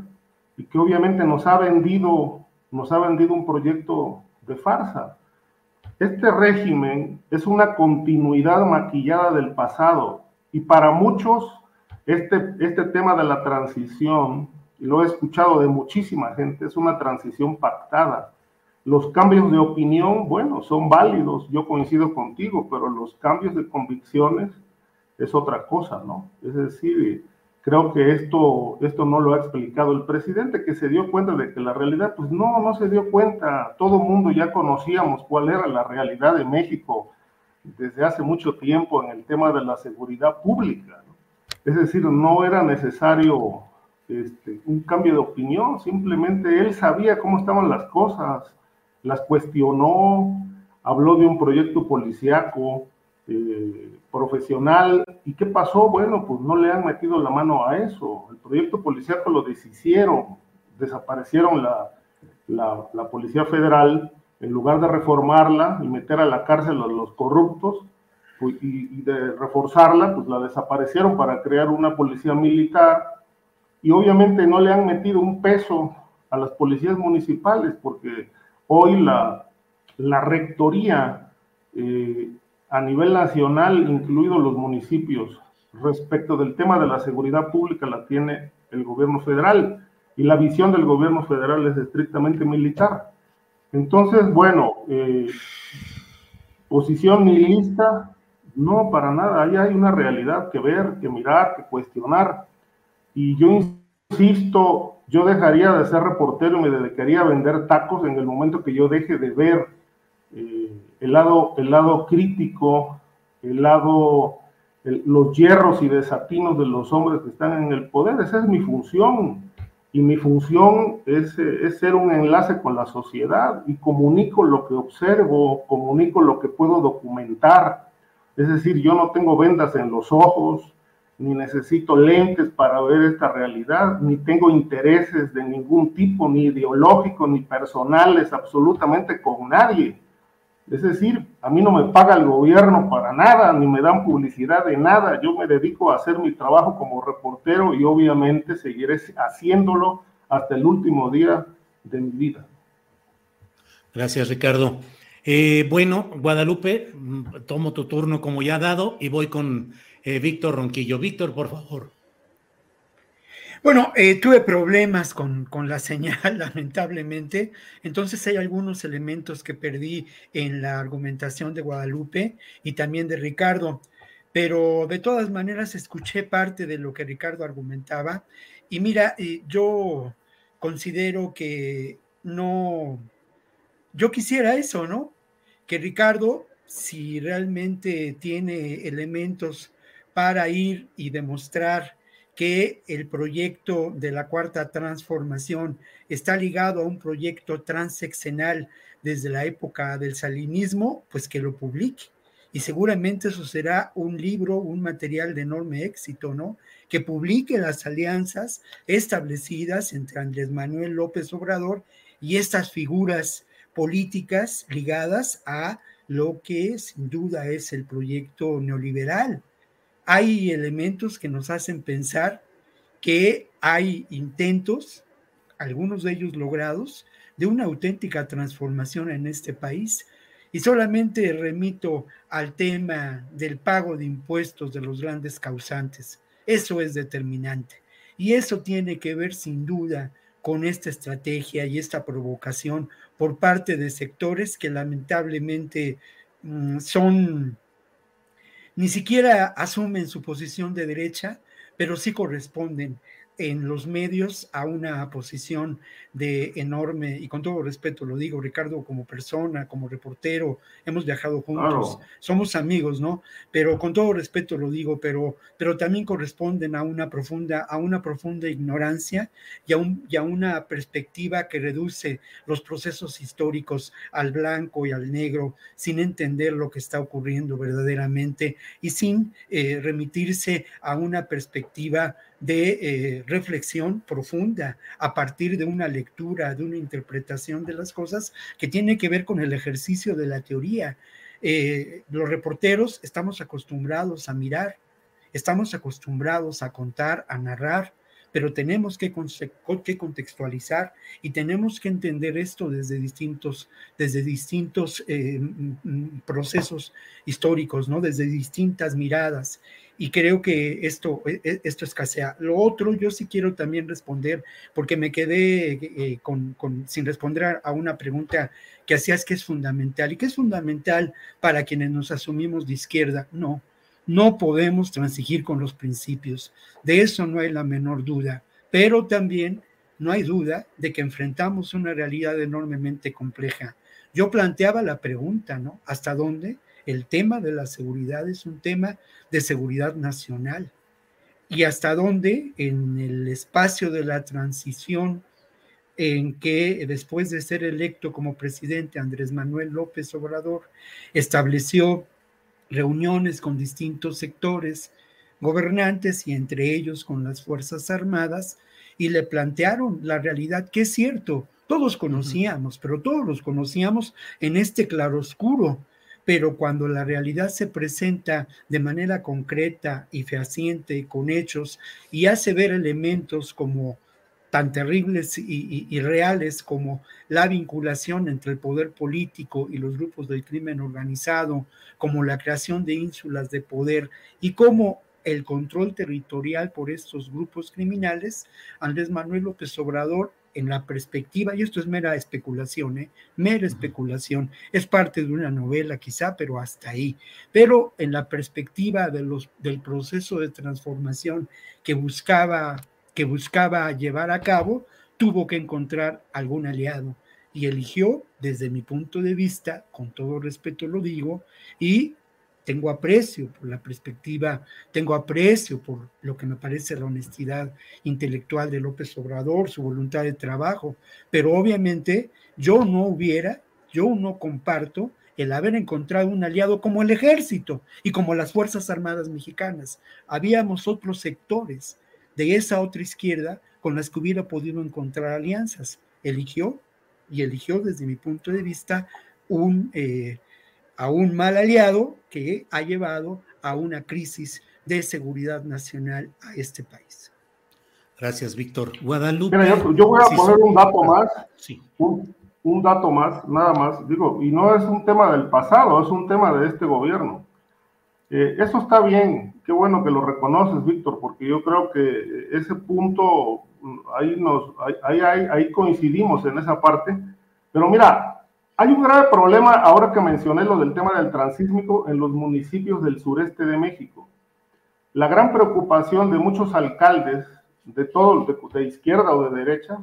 y que obviamente nos ha vendido nos ha vendido un proyecto de farsa. Este régimen es una continuidad maquillada del pasado y para muchos este, este tema de la transición, y lo he escuchado de muchísima gente, es una transición pactada. Los cambios de opinión, bueno, son válidos, yo coincido contigo, pero los cambios de convicciones es otra cosa, ¿no? Es decir, Creo que esto, esto no lo ha explicado el presidente, que se dio cuenta de que la realidad, pues no, no se dio cuenta. Todo el mundo ya conocíamos cuál era la realidad de México desde hace mucho tiempo en el tema de la seguridad pública. Es decir, no era necesario este, un cambio de opinión, simplemente él sabía cómo estaban las cosas, las cuestionó, habló de un proyecto policíaco, eh, profesional. ¿Y qué pasó? Bueno, pues no le han metido la mano a eso. El proyecto policial lo deshicieron, desaparecieron la, la, Policía Federal, en lugar de reformarla y meter a la cárcel a los corruptos pues, y, de reforzarla, pues la desaparecieron para crear una policía militar. Y obviamente no le han metido un peso a las policías municipales, porque hoy la, la rectoría eh, a nivel nacional, incluidos los municipios, respecto del tema de la seguridad pública la tiene el gobierno federal y la visión del gobierno federal es estrictamente militar. Entonces, bueno, eh, posición nihilista, no, para nada, ahí hay una realidad que ver, que mirar, que cuestionar. Y yo insisto, yo dejaría de ser reportero me dedicaría a vender tacos en el momento que yo deje de ver eh, el, lado, el lado crítico, el lado, los hierros y desatinos de los hombres que están en el poder. Esa es mi función. Y mi función es, es ser un enlace con la sociedad y comunico lo que observo, comunico lo que puedo documentar. Es decir, yo no tengo vendas en los ojos, ni necesito lentes para ver esta realidad, ni tengo intereses de ningún tipo, ni ideológicos, ni personales, absolutamente con nadie. Es decir, a mí no me paga el gobierno para nada, ni me dan publicidad de nada. Yo me dedico a hacer mi trabajo como reportero y obviamente seguiré haciéndolo hasta el último día de mi vida. Gracias, Ricardo. Eh, bueno, Guadalupe, mm, tomo tu turno como ya dado y voy con eh, Víctor Ronquillo. Víctor, por favor. Bueno, eh, tuve problemas con, la señal, lamentablemente. Entonces hay algunos elementos que perdí en la argumentación de Guadalupe y también de Ricardo. Pero de todas maneras escuché parte de lo que Ricardo argumentaba. Y mira, eh, yo considero que no, yo quisiera eso, ¿no? Que Ricardo, si realmente tiene elementos para ir y demostrar que el proyecto de la cuarta transformación está ligado a un proyecto transeccional desde la época del salinismo, pues que lo publique. Y seguramente eso será un libro, un material de enorme éxito, ¿no? Que publique las alianzas establecidas entre Andrés Manuel López Obrador y estas figuras políticas ligadas a lo que sin duda es el proyecto neoliberal hay elementos que nos hacen pensar que hay intentos, algunos de ellos logrados, de una auténtica transformación en este país. Y solamente remito al tema del pago de impuestos de los grandes causantes. Eso es determinante. Y eso tiene que ver sin duda con esta estrategia y esta provocación por parte de sectores que lamentablemente mm, son ni siquiera asumen su posición de derecha, pero sí corresponden en los medios a una posición de enorme, y con todo respeto lo digo, Ricardo, como persona, como reportero, hemos viajado juntos, somos amigos, ¿no? Pero con todo respeto lo digo, pero, pero también corresponden a una profunda, a una profunda ignorancia y a, un, y a una perspectiva que reduce los procesos históricos al blanco y al negro, sin entender lo que está ocurriendo verdaderamente y sin eh, remitirse a una perspectiva de eh, reflexión profunda a partir de una lectura, de una interpretación de las cosas que tiene que ver con el ejercicio de la teoría. Eh, los reporteros estamos acostumbrados a mirar, estamos acostumbrados a contar, a narrar, pero tenemos que, contextualizar y tenemos que entender esto desde distintos, desde distintos eh, procesos históricos, ¿no? desde distintas miradas y creo que esto, e, e, esto escasea. Lo otro, yo sí quiero también responder, porque me quedé eh, con, sin responder a una pregunta que hacías que es fundamental y que es fundamental para quienes nos asumimos de izquierda. No, no podemos transigir con los principios, de eso no hay la menor duda, pero también no hay duda de que enfrentamos una realidad enormemente compleja. Yo planteaba la pregunta, ¿no? ¿Hasta dónde? El tema de la seguridad es un tema de seguridad nacional. Y hasta dónde en el espacio de la transición en que después de ser electo como presidente Andrés Manuel López Obrador estableció reuniones con distintos sectores gobernantes y entre ellos con las Fuerzas Armadas y le plantearon la realidad que es cierto, todos conocíamos, pero todos los conocíamos en este claroscuro pero cuando la realidad se presenta de manera concreta y fehaciente, con hechos, y hace ver elementos como tan terribles y, reales como la vinculación entre el poder político y los grupos del crimen organizado, como la creación de ínsulas de poder y como el control territorial por estos grupos criminales, Andrés Manuel López Obrador en la perspectiva, y esto es mera especulación, ¿eh? mera especulación, es parte de una novela quizá, pero hasta ahí, pero en la perspectiva de los, del proceso de transformación que buscaba, que buscaba llevar a cabo, tuvo que encontrar algún aliado. Y eligió, desde mi punto de vista, con todo respeto lo digo, y tengo aprecio por la perspectiva, tengo aprecio por lo que me parece la honestidad intelectual de López Obrador, su voluntad de trabajo, pero obviamente yo no hubiera, yo no comparto el haber encontrado un aliado como el ejército y como las Fuerzas Armadas mexicanas. Habíamos otros sectores de esa otra izquierda con las que hubiera podido encontrar alianzas. Eligió y eligió desde mi punto de vista un... Eh, a un mal aliado que ha llevado a una crisis de seguridad nacional a este país. Gracias, Víctor. Guadalupe. yo, voy a poner un dato más. Sí. Un, dato más, nada más. Digo, y no es un tema del pasado, es un tema de este gobierno. Eh, eso está bien, qué bueno que lo reconoces, Víctor, porque yo creo que ese punto, ahí, nos, ahí, ahí, ahí coincidimos en esa parte. Pero mira, hay un grave problema, ahora que mencioné lo del tema del transísmico, en los municipios del sureste de México. La gran preocupación de muchos alcaldes, de todo, de, izquierda o de derecha,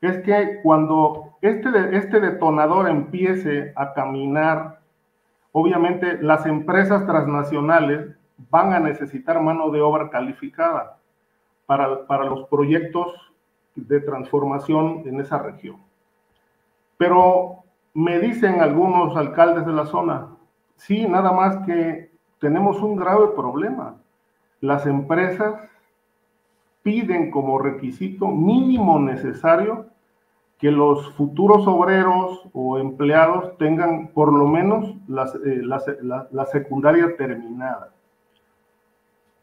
es que cuando este, este detonador empiece a caminar, obviamente las empresas transnacionales van a necesitar mano de obra calificada para, para los proyectos de transformación en esa región. Pero me dicen algunos alcaldes de la zona, sí, nada más que tenemos un grave problema. Las empresas piden como requisito mínimo necesario que los futuros obreros o empleados tengan por lo menos eh, la, secundaria terminada.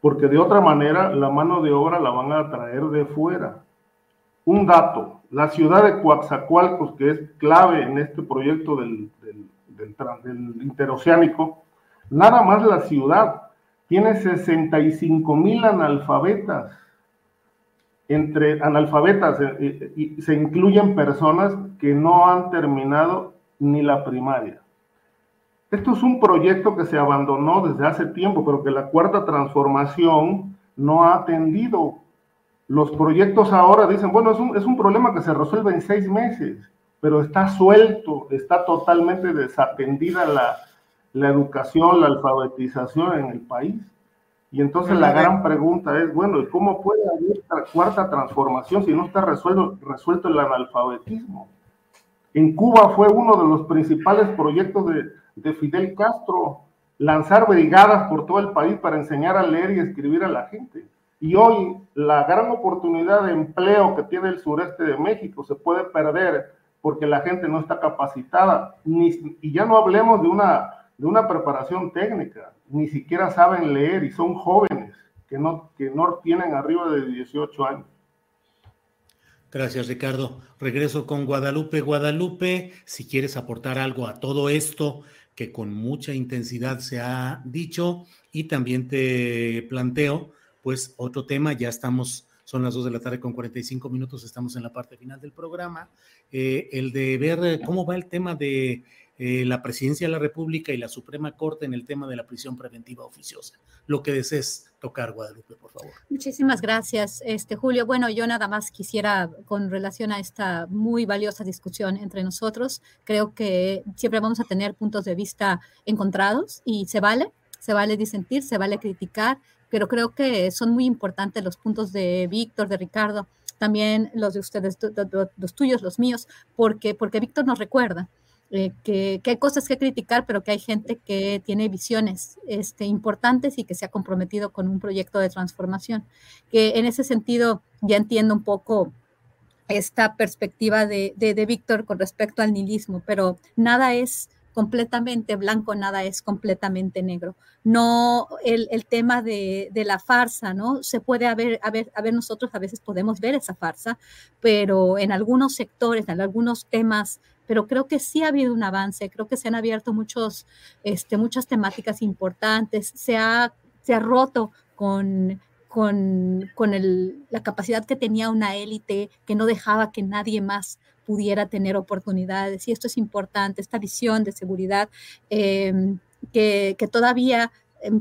Porque de otra manera la mano de obra la van a traer de fuera. Un dato, la ciudad de Coatzacoalcos, que es clave en este proyecto del, interoceánico, nada más la ciudad tiene 65 mil analfabetas. Entre analfabetas eh, eh, se incluyen personas que no han terminado ni la primaria. Esto es un proyecto que se abandonó desde hace tiempo, pero que la cuarta transformación no ha atendido los proyectos ahora dicen, bueno, es un, es un problema que se resuelve en seis meses, pero está suelto, está totalmente desatendida la, la educación, la alfabetización en el país. Y entonces la gran pregunta es, bueno, ¿cómo puede haber cuarta transformación si no está resuelto, resuelto el analfabetismo? En Cuba fue uno de los principales proyectos de, de Fidel Castro, lanzar brigadas por todo el país para enseñar a leer y escribir a la gente. Y hoy la gran oportunidad de empleo que tiene el sureste de México se puede perder porque la gente no está capacitada. Y ya no hablemos de una, de una preparación técnica, ni siquiera saben leer y son jóvenes que no, que no tienen arriba de 18 años. Gracias, Ricardo. Regreso con Guadalupe. Guadalupe, si quieres aportar algo a todo esto que con mucha intensidad se ha dicho y también te planteo pues otro tema, ya estamos, son las 2 de la tarde con 45 minutos, estamos en la parte final del programa, eh, el de ver cómo va el tema de eh, la presidencia de la República y la Suprema Corte en el tema de la prisión preventiva oficiosa. Lo que desees tocar, Guadalupe, por favor. Muchísimas gracias, este Julio. Bueno, yo nada más quisiera, con relación a esta muy valiosa discusión entre nosotros, creo que siempre vamos a tener puntos de vista encontrados y se vale, se vale disentir, se vale criticar, pero creo que son muy importantes los puntos de Víctor, de Ricardo, también los de ustedes, los tuyos, los míos, porque, porque Víctor nos recuerda eh, que, hay cosas que criticar, pero que hay gente que tiene visiones este, importantes y que se ha comprometido con un proyecto de transformación. Que en ese sentido ya entiendo un poco esta perspectiva de, de, de Víctor con respecto al nihilismo, pero nada es completamente blanco, nada es completamente negro. No el, tema de, la farsa, ¿no? Se puede haber, haber, haber, nosotros a veces podemos ver esa farsa, pero en algunos sectores, en algunos temas, pero creo que sí ha habido un avance, creo que se han abierto muchos, este, muchas temáticas importantes, se ha, se ha roto con con, con el, la capacidad que tenía una élite que no dejaba que nadie más pudiera tener oportunidades. Y esto es importante, esta visión de seguridad em, que, todavía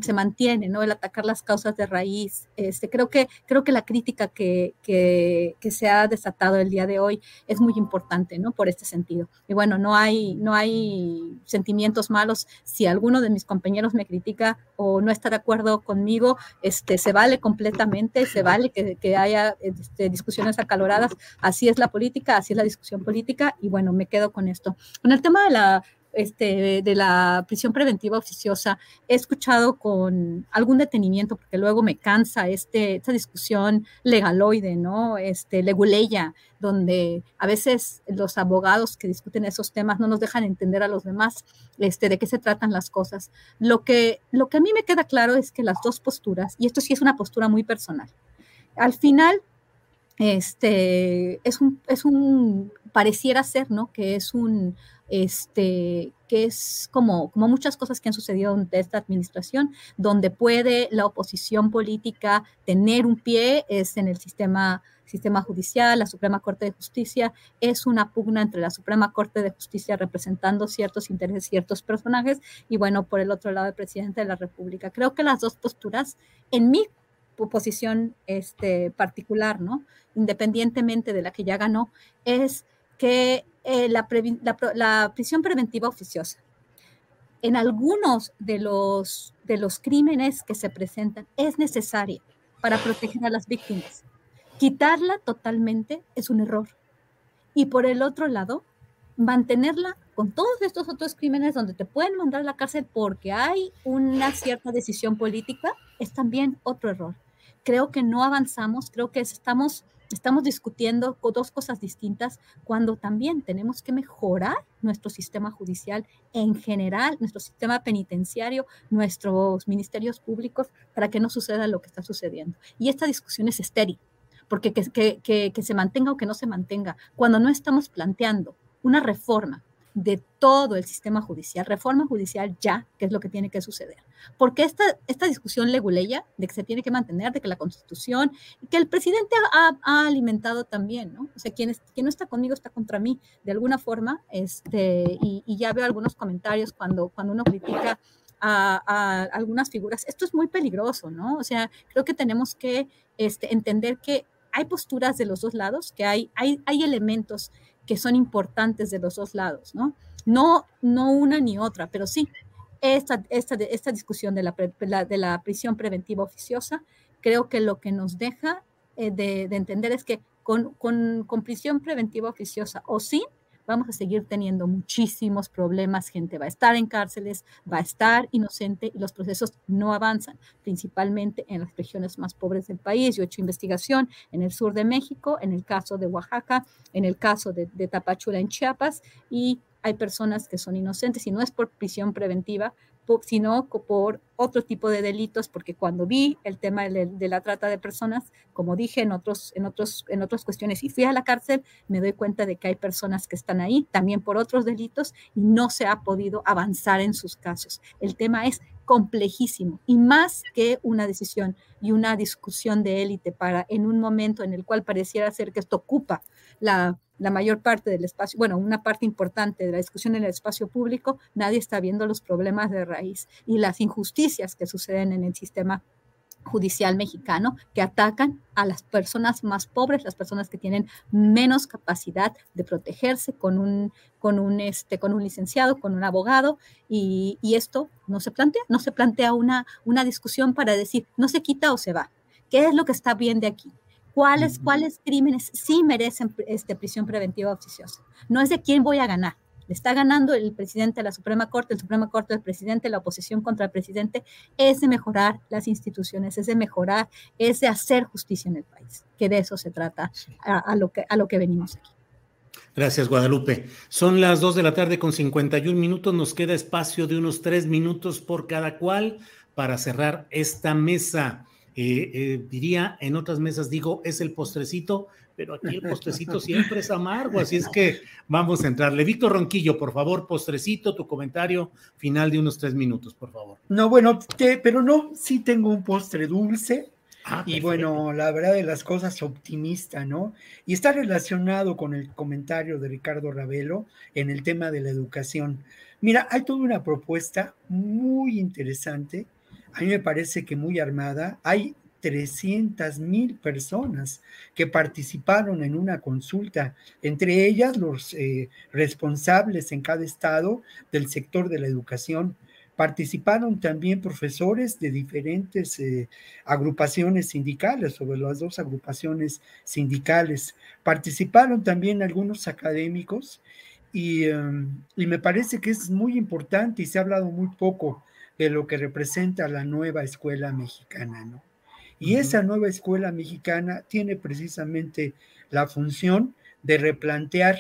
se mantiene, ¿no? El atacar las causas de raíz. Este, creo, que, creo que la crítica que, que, que, se ha desatado el día de hoy es muy importante, ¿no? Por este sentido. Y bueno, no hay, no hay sentimientos malos. Si alguno de mis compañeros me critica o no está de acuerdo conmigo, este, se vale completamente, se vale que, que haya este, discusiones acaloradas. Así es la política, así es la discusión política. Y bueno, me quedo con esto. Con el tema de la este, de la prisión preventiva oficiosa, he escuchado con algún detenimiento, porque luego me cansa este, esta discusión legaloide, ¿no? Este, leguleya, donde a veces los abogados que discuten esos temas no nos dejan entender a los demás este, de qué se tratan las cosas. Lo que, lo que a mí me queda claro es que las dos posturas, y esto sí es una postura muy personal, al final este, es un, es un, pareciera ser, ¿no? Que es un, este, que es como, como muchas cosas que han sucedido en esta administración, donde puede la oposición política tener un pie, es en el sistema, sistema judicial, la Suprema Corte de Justicia, es una pugna entre la Suprema Corte de Justicia representando ciertos intereses, ciertos personajes, y bueno, por el otro lado, el presidente de la República. Creo que las dos posturas, en mi posición este, particular, ¿no? Independientemente de la que ya ganó, es que eh, la, la, prisión preventiva oficiosa en algunos de los, de los crímenes que se presentan es necesaria para proteger a las víctimas. Quitarla totalmente es un error. Y por el otro lado, mantenerla con todos estos otros crímenes donde te pueden mandar a la cárcel porque hay una cierta decisión política es también otro error. Creo que no avanzamos, creo que estamos estamos discutiendo dos cosas distintas cuando también tenemos que mejorar nuestro sistema judicial en general, nuestro sistema penitenciario, nuestros ministerios públicos, para que no suceda lo que está sucediendo. Y esta discusión es estéril, porque que, que se mantenga o que no se mantenga, cuando no estamos planteando una reforma de todo el sistema judicial, reforma judicial ya, que es lo que tiene que suceder. Porque esta, esta discusión leguleya de que se tiene que mantener, de que la constitución, y que el presidente ha, alimentado también, ¿no? O sea, quien, quien, no está conmigo está contra mí, de alguna forma, este, y, ya veo algunos comentarios cuando, cuando uno critica a, algunas figuras. Esto es muy peligroso, ¿no? O sea, creo que tenemos que este, entender que hay posturas de los dos lados, que hay, hay, hay elementos que son importantes de los dos lados, ¿no? No, no una ni otra, pero sí, esta, esta, esta discusión de la, de la prisión preventiva oficiosa, creo que lo que nos deja eh, de, de, entender es que con, con, con prisión preventiva oficiosa o sin, vamos a seguir teniendo muchísimos problemas, gente va a estar en cárceles, va a estar inocente y los procesos no avanzan, principalmente en las regiones más pobres del país. Yo he hecho investigación en el sur de México, en el caso de Oaxaca, en el caso de, de Tapachula en Chiapas y hay personas que son inocentes y no es por prisión preventiva, sino por otro tipo de delitos, porque cuando vi el tema de, la trata de personas, como dije en, otros, en, otros, en otras cuestiones, y fui a la cárcel, me doy cuenta de que hay personas que están ahí también por otros delitos y no se ha podido avanzar en sus casos. El tema es complejísimo y más que una decisión y una discusión de élite para en un momento en el cual pareciera ser que esto ocupa la mayor parte del espacio, bueno, una parte importante de la discusión en el espacio público, nadie está viendo los problemas de raíz y las injusticias que suceden en el sistema judicial mexicano que atacan a las personas más pobres, las personas que tienen menos capacidad de protegerse con un, con un, este, con un licenciado, con un abogado, y, y, esto no se plantea, no se plantea una, una discusión para decir, no se quita o se va. ¿Qué es lo que está bien de aquí? ¿Cuáles, cuáles crímenes sí merecen este, prisión preventiva oficiosa? No es de quién voy a ganar. Le está ganando el presidente de la Suprema Corte, el Suprema Corte del presidente, la oposición contra el presidente. Es de mejorar las instituciones, es de mejorar, es de hacer justicia en el país, que de eso se trata a, lo, que, a lo que venimos aquí. Gracias, Guadalupe. Son las 2 de la tarde con 51 minutos. Nos queda espacio de unos tres minutos por cada cual para cerrar esta mesa. Eh, eh, diría en otras mesas, digo, es el postrecito, pero aquí el postrecito siempre es amargo, así es que vamos a entrarle. Víctor Ronquillo, por favor, postrecito, tu comentario final de unos tres minutos, por favor. No, bueno, pero no, sí tengo un postre dulce. Ah, y bueno, la verdad de las cosas optimista, ¿no? Y está relacionado con el comentario de Ricardo Ravelo en el tema de la educación. Mira, hay toda una propuesta muy interesante a mí me parece que muy armada. Hay 300 mil personas que participaron en una consulta, entre ellas los eh, responsables en cada estado del sector de la educación. Participaron también profesores de diferentes eh, agrupaciones sindicales, sobre las dos agrupaciones sindicales. Participaron también algunos académicos y, em, y me parece que es muy importante y se ha hablado muy poco de lo que representa la nueva escuela mexicana, ¿no? Y esa nueva escuela mexicana tiene precisamente la función de replantear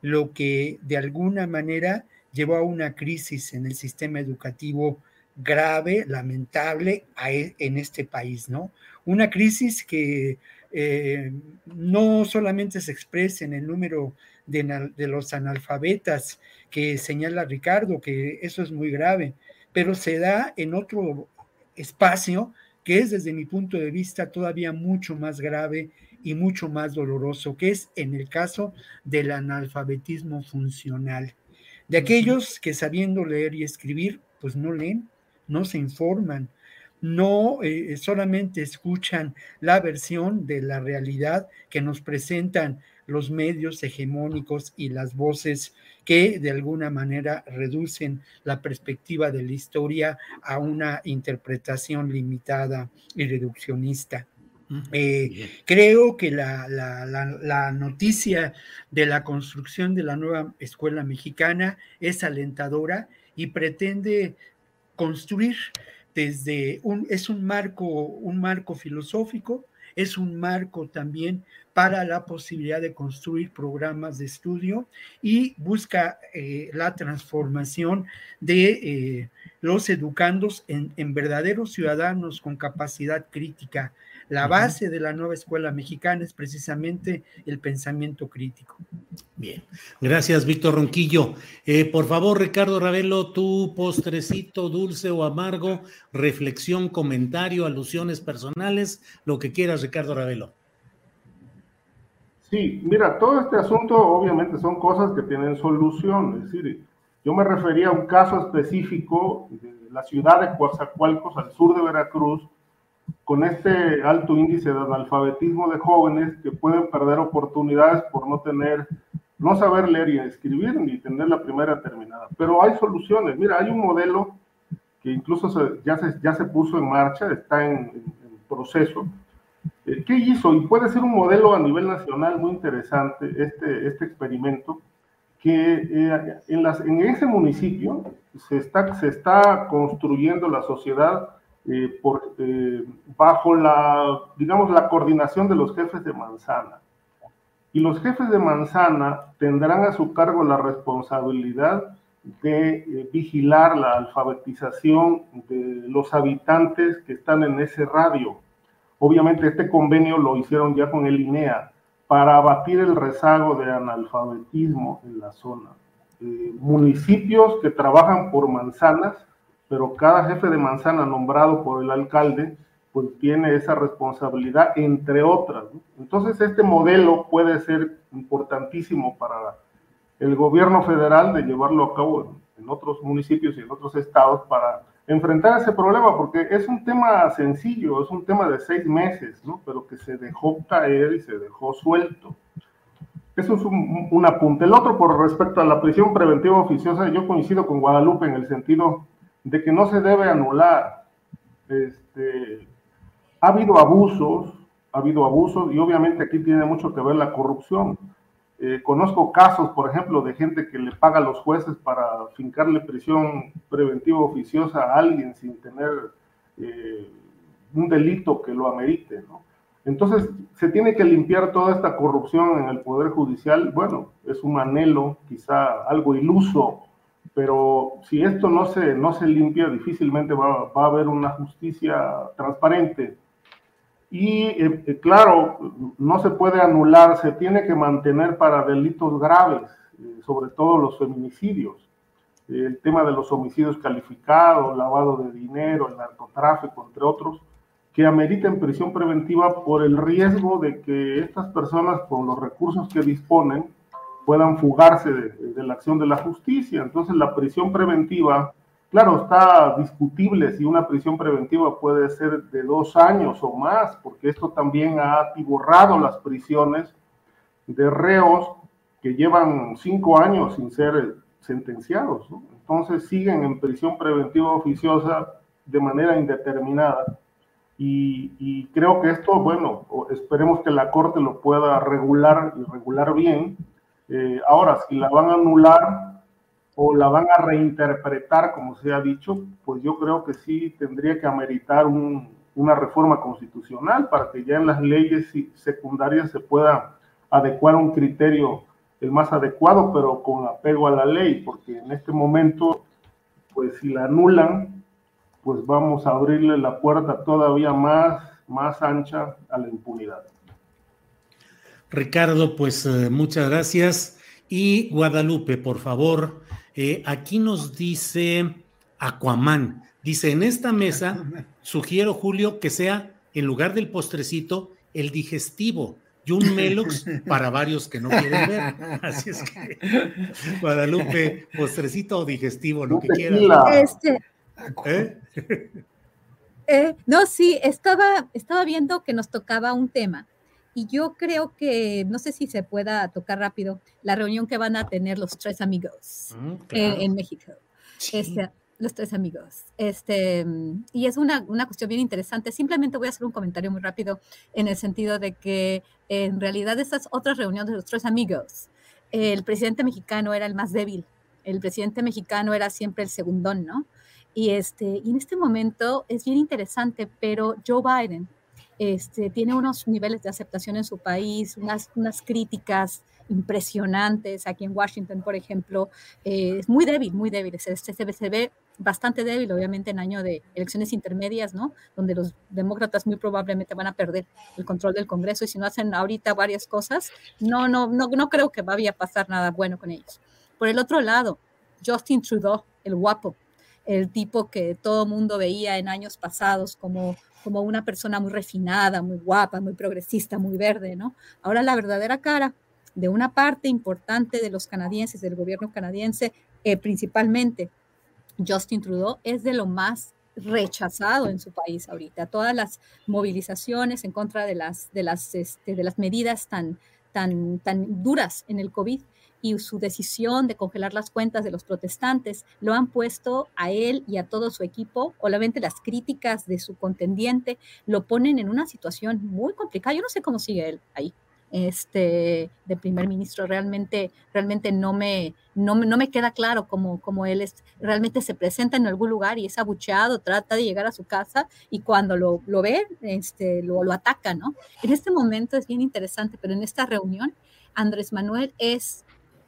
lo que de alguna manera llevó a una crisis en el sistema educativo grave, lamentable e, en este país, ¿no? Una crisis que eh, no solamente se expresa en el número de, de, los analfabetas que señala Ricardo, que eso es muy grave, pero se da en otro espacio que es desde mi punto de vista todavía mucho más grave y mucho más doloroso, que es en el caso del analfabetismo funcional, de aquellos que sabiendo leer y escribir, pues no leen, no se informan, no eh, solamente escuchan la versión de la realidad que nos presentan los medios hegemónicos y las voces que de alguna manera reducen la perspectiva de la historia a una interpretación limitada y reduccionista. Eh, creo que la, la, noticia de la construcción de la nueva escuela mexicana es alentadora y pretende construir desde un, es un marco, un marco filosófico, es un marco también para la posibilidad de construir programas de estudio y busca eh, la transformación de eh, los educandos en, verdaderos ciudadanos con capacidad crítica. La base de la nueva escuela mexicana es precisamente el pensamiento crítico. Bien, gracias Víctor Ronquillo. Eh, por favor, Ricardo Ravelo, tu postrecito dulce o amargo, reflexión, comentario, alusiones personales, lo que quieras, Ricardo Ravelo. Sí, mira, todo este asunto obviamente son cosas que tienen solución. Es decir, yo me refería a un caso específico de la ciudad de Coatzacoalcos, al sur de Veracruz, con este alto índice de analfabetismo de jóvenes que pueden perder oportunidades por no tener, no saber leer y escribir, ni tener la primera terminada. Pero hay soluciones. Mira, hay un modelo que incluso ya, se, ya se puso en marcha, está en, proceso, ¿Qué hizo? Y puede ser un modelo a nivel nacional muy interesante este, este experimento, que eh, en, las, en ese municipio se está, se está construyendo la sociedad eh, por, bajo la, digamos, la coordinación de los jefes de manzana. Y los jefes de manzana tendrán a su cargo la responsabilidad de vigilar la alfabetización de los habitantes que están en ese radio Obviamente este convenio lo hicieron ya con el INEA para abatir el rezago de analfabetismo en la zona. Eh, municipios que trabajan por manzanas, pero cada jefe de manzana nombrado por el alcalde, pues tiene esa responsabilidad, entre otras. Entonces este modelo puede ser importantísimo para el gobierno federal de llevarlo a cabo en otros municipios y en otros estados para enfrentar ese problema, porque es un tema sencillo, es un tema de seis meses, ¿no? Pero que se dejó caer y se dejó suelto. Eso es un, apunte. El otro, por respecto a la prisión preventiva oficiosa, yo coincido con Guadalupe en el sentido de que no se debe anular. Este, ha habido abusos, ha habido abusos y obviamente aquí tiene mucho que ver la corrupción. Eh, conozco casos, por ejemplo, de gente que le paga a los jueces para fincarle prisión preventiva oficiosa a alguien sin tener eh, un delito que lo amerite, ¿no? Entonces, se tiene que limpiar toda esta corrupción en el Poder Judicial. Bueno, es un anhelo, quizá algo iluso, pero si esto no se, no se limpia, difícilmente va, va a haber una justicia transparente y eh, eh, claro, no se puede anular, se tiene que mantener para delitos graves, eh, sobre todo los feminicidios. el tema de los homicidios calificados, lavado de dinero, el narcotráfico, entre otros, que ameriten prisión preventiva por el riesgo de que estas personas, con los recursos que disponen, puedan fugarse de, de la acción de la justicia. Entonces, la prisión preventiva Claro, está discutible si una prisión preventiva puede ser de dos años o más, porque esto también ha atiborrado las prisiones de reos que llevan cinco años sin ser sentenciados. Entonces siguen en prisión preventiva oficiosa de manera indeterminada. Y, creo que esto, bueno, esperemos que la Corte lo pueda regular y regular bien. Eh, ahora, si la van a anular, o la van a reinterpretar, como se ha dicho, pues yo creo que sí tendría que ameritar una reforma constitucional para que ya en las leyes secundarias se pueda adecuar un criterio el más adecuado, pero con apego a la ley, porque en este momento, pues si la anulan, pues vamos a abrirle la puerta todavía más, más ancha a la impunidad. Ricardo, pues eh, muchas gracias. Y Guadalupe, por favor, eh, aquí nos dice Aquaman, dice, en esta mesa sugiero, Julio, que sea, en lugar del postrecito, el digestivo y un Melox para varios que no quieren ver. Así es que, Guadalupe, postrecito o digestivo, lo que quieras. Este, ¿Eh? ¿Eh? no, sí, estaba, estaba viendo que nos tocaba un tema y yo creo que, no sé si se pueda tocar rápido, la reunión que van a tener los tres amigos mm, en, México. Este, los tres amigos. Este, y es una, una, cuestión bien interesante. Simplemente voy a hacer un comentario muy rápido en el sentido de que en realidad esas otras reuniones de los tres amigos, el presidente mexicano era el más débil. El presidente mexicano era siempre el segundón, ¿no? Y, este, y en este momento es bien interesante, pero Joe Biden este, tiene unos niveles de aceptación en su país, unas, unas críticas impresionantes. Aquí en Washington, por ejemplo, eh, es muy débil, muy débil. Se, se, ve bastante débil, obviamente, en año de elecciones intermedias, ¿no? Donde los demócratas muy probablemente van a perder el control del Congreso y si no hacen ahorita varias cosas, no, no, no, no creo que vaya a pasar nada bueno con ellos. Por el otro lado, Justin Trudeau, el guapo, el tipo que todo mundo veía en años pasados como como una persona muy refinada, muy guapa, muy progresista, muy verde, ¿no? Ahora la verdadera cara de una parte importante de los canadienses, del gobierno canadiense, eh, principalmente Justin Trudeau, es de lo más rechazado en su país ahorita. Todas las movilizaciones en contra de las, de las, este, de las medidas tan, tan, tan duras en el COVID y su decisión de congelar las cuentas de los protestantes lo han puesto a él y a todo su equipo, obviamente las críticas de su contendiente lo ponen en una situación muy complicada. Yo no sé cómo sigue él ahí. Este, de primer ministro, realmente, realmente no me, no, no me queda claro cómo, cómo él es, realmente se presenta en algún lugar y es abucheado, trata de llegar a su casa y cuando lo, lo ve, este, lo, lo ataca, ¿no? En este momento es bien interesante, pero en esta reunión, Andrés Manuel es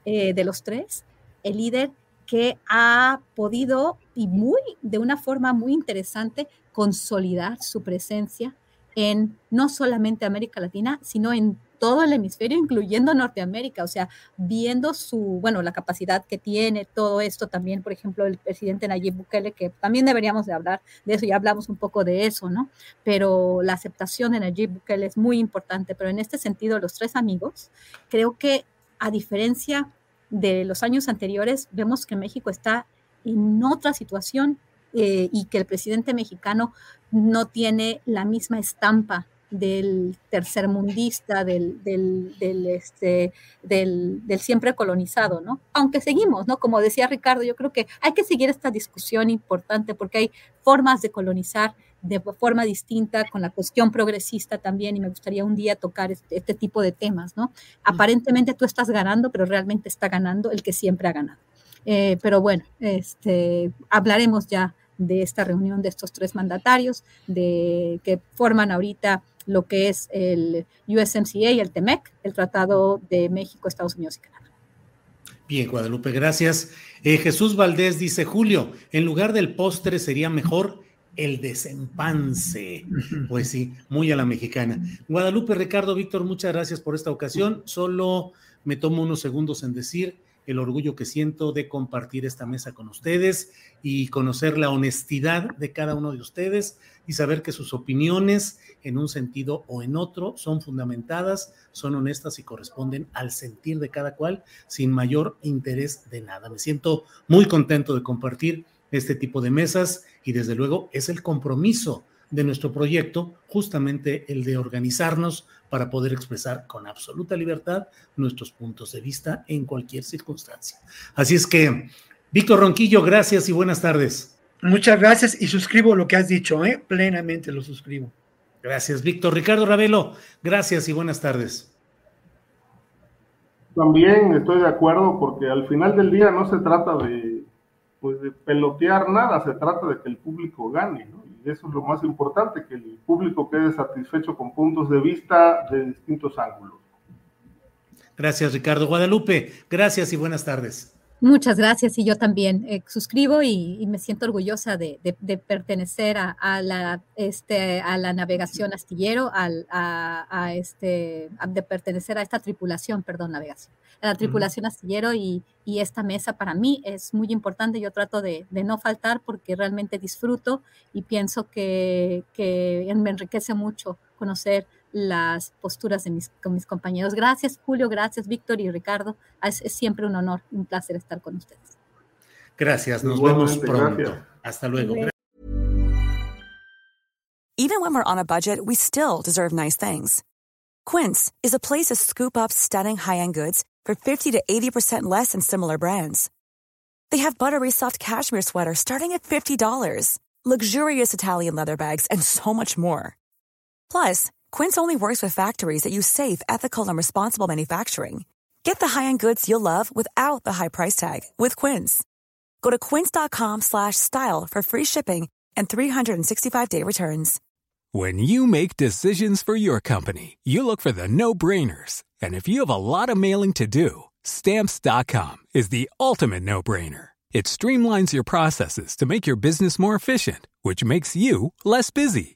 eh, de los tres, el líder que ha podido y muy de una forma muy interesante consolidar su presencia en no solamente América Latina, sino en todo el hemisferio, incluyendo Norteamérica, o sea, viendo su, bueno, la capacidad que tiene, todo esto también, por ejemplo, el presidente Nayib Bukele, que también deberíamos de hablar de eso, ya hablamos un poco de eso, ¿no? Pero la aceptación de Nayib Bukele es muy importante, pero en este sentido, los tres amigos, creo que a diferencia de los años anteriores, vemos que México está en otra situación eh, y que el presidente mexicano no tiene la misma estampa del tercermundista, del, del, del, este, del, del, siempre colonizado, ¿no? Aunque seguimos, ¿no? Como decía Ricardo, yo creo que hay que seguir esta discusión importante porque hay formas de colonizar de forma distinta con la cuestión progresista también y me gustaría un día tocar este, este tipo de temas, ¿no? Aparentemente tú estás ganando, pero realmente está ganando el que siempre ha ganado. Eh, pero bueno, este, hablaremos ya de esta reunión de estos tres mandatarios, de que forman ahorita lo que es el USMCA y el TEMEC, el Tratado de México, Estados Unidos y Canadá. Bien, Guadalupe, gracias. Eh, Jesús Valdés dice, Julio, en lugar del postre sería mejor el desempance. Pues sí, muy a la mexicana. Guadalupe, Ricardo, Víctor, muchas gracias por esta ocasión. Solo me tomo unos segundos en decir el orgullo que siento de compartir esta mesa con ustedes y conocer la honestidad de cada uno de ustedes y saber que sus opiniones en un sentido o en otro son fundamentadas, son honestas y corresponden al sentir de cada cual sin mayor interés de nada. Me siento muy contento de compartir este tipo de mesas y desde luego es el compromiso de nuestro proyecto, justamente el de organizarnos para poder expresar con absoluta libertad nuestros puntos de vista en cualquier circunstancia. Así es que, Víctor Ronquillo, gracias y buenas tardes. Muchas gracias y suscribo lo que has dicho, ¿eh? plenamente lo suscribo. Gracias, Víctor. Ricardo Ravelo, gracias y buenas tardes. También estoy de acuerdo porque al final del día no se trata de, pues, de pelotear nada, se trata de que el público gane, ¿no? Eso es lo más importante, que el público quede satisfecho con puntos de vista de distintos ángulos. Gracias, Ricardo. Guadalupe, gracias y buenas tardes. Muchas gracias y yo también eh, suscribo y, me siento orgullosa de, pertenecer a, la, este, a la navegación astillero, a, este, de pertenecer a esta tripulación, perdón, navegación, a la tripulación astillero y, esta mesa para mí es muy importante. Yo trato de, no faltar porque realmente disfruto y pienso que, que me enriquece mucho conocer las posturas de mis, con mis compañeros. Gracias, Julio, gracias, Víctor y Ricardo. Es, siempre un honor, un placer estar con ustedes. Gracias, nos vemos pronto. Hasta luego. Even when we're on a budget, we still deserve nice things. Quince is a place to scoop up stunning high-end goods for 50 to 80% less than similar brands. They have buttery soft cashmere sweaters starting at $50, luxurious Italian leather bags, and so much more. Plus, Quince only works with factories that use safe, ethical, and responsible manufacturing. Get the high-end goods you'll love without the high price tag with Quince. Go to quince.com/style for free shipping and 365-day returns. When you make decisions for your company, you look for the no-brainers. And if you have a lot of mailing to do, stamps.com is the ultimate no-brainer. It streamlines your processes to make your business more efficient, which makes you less busy.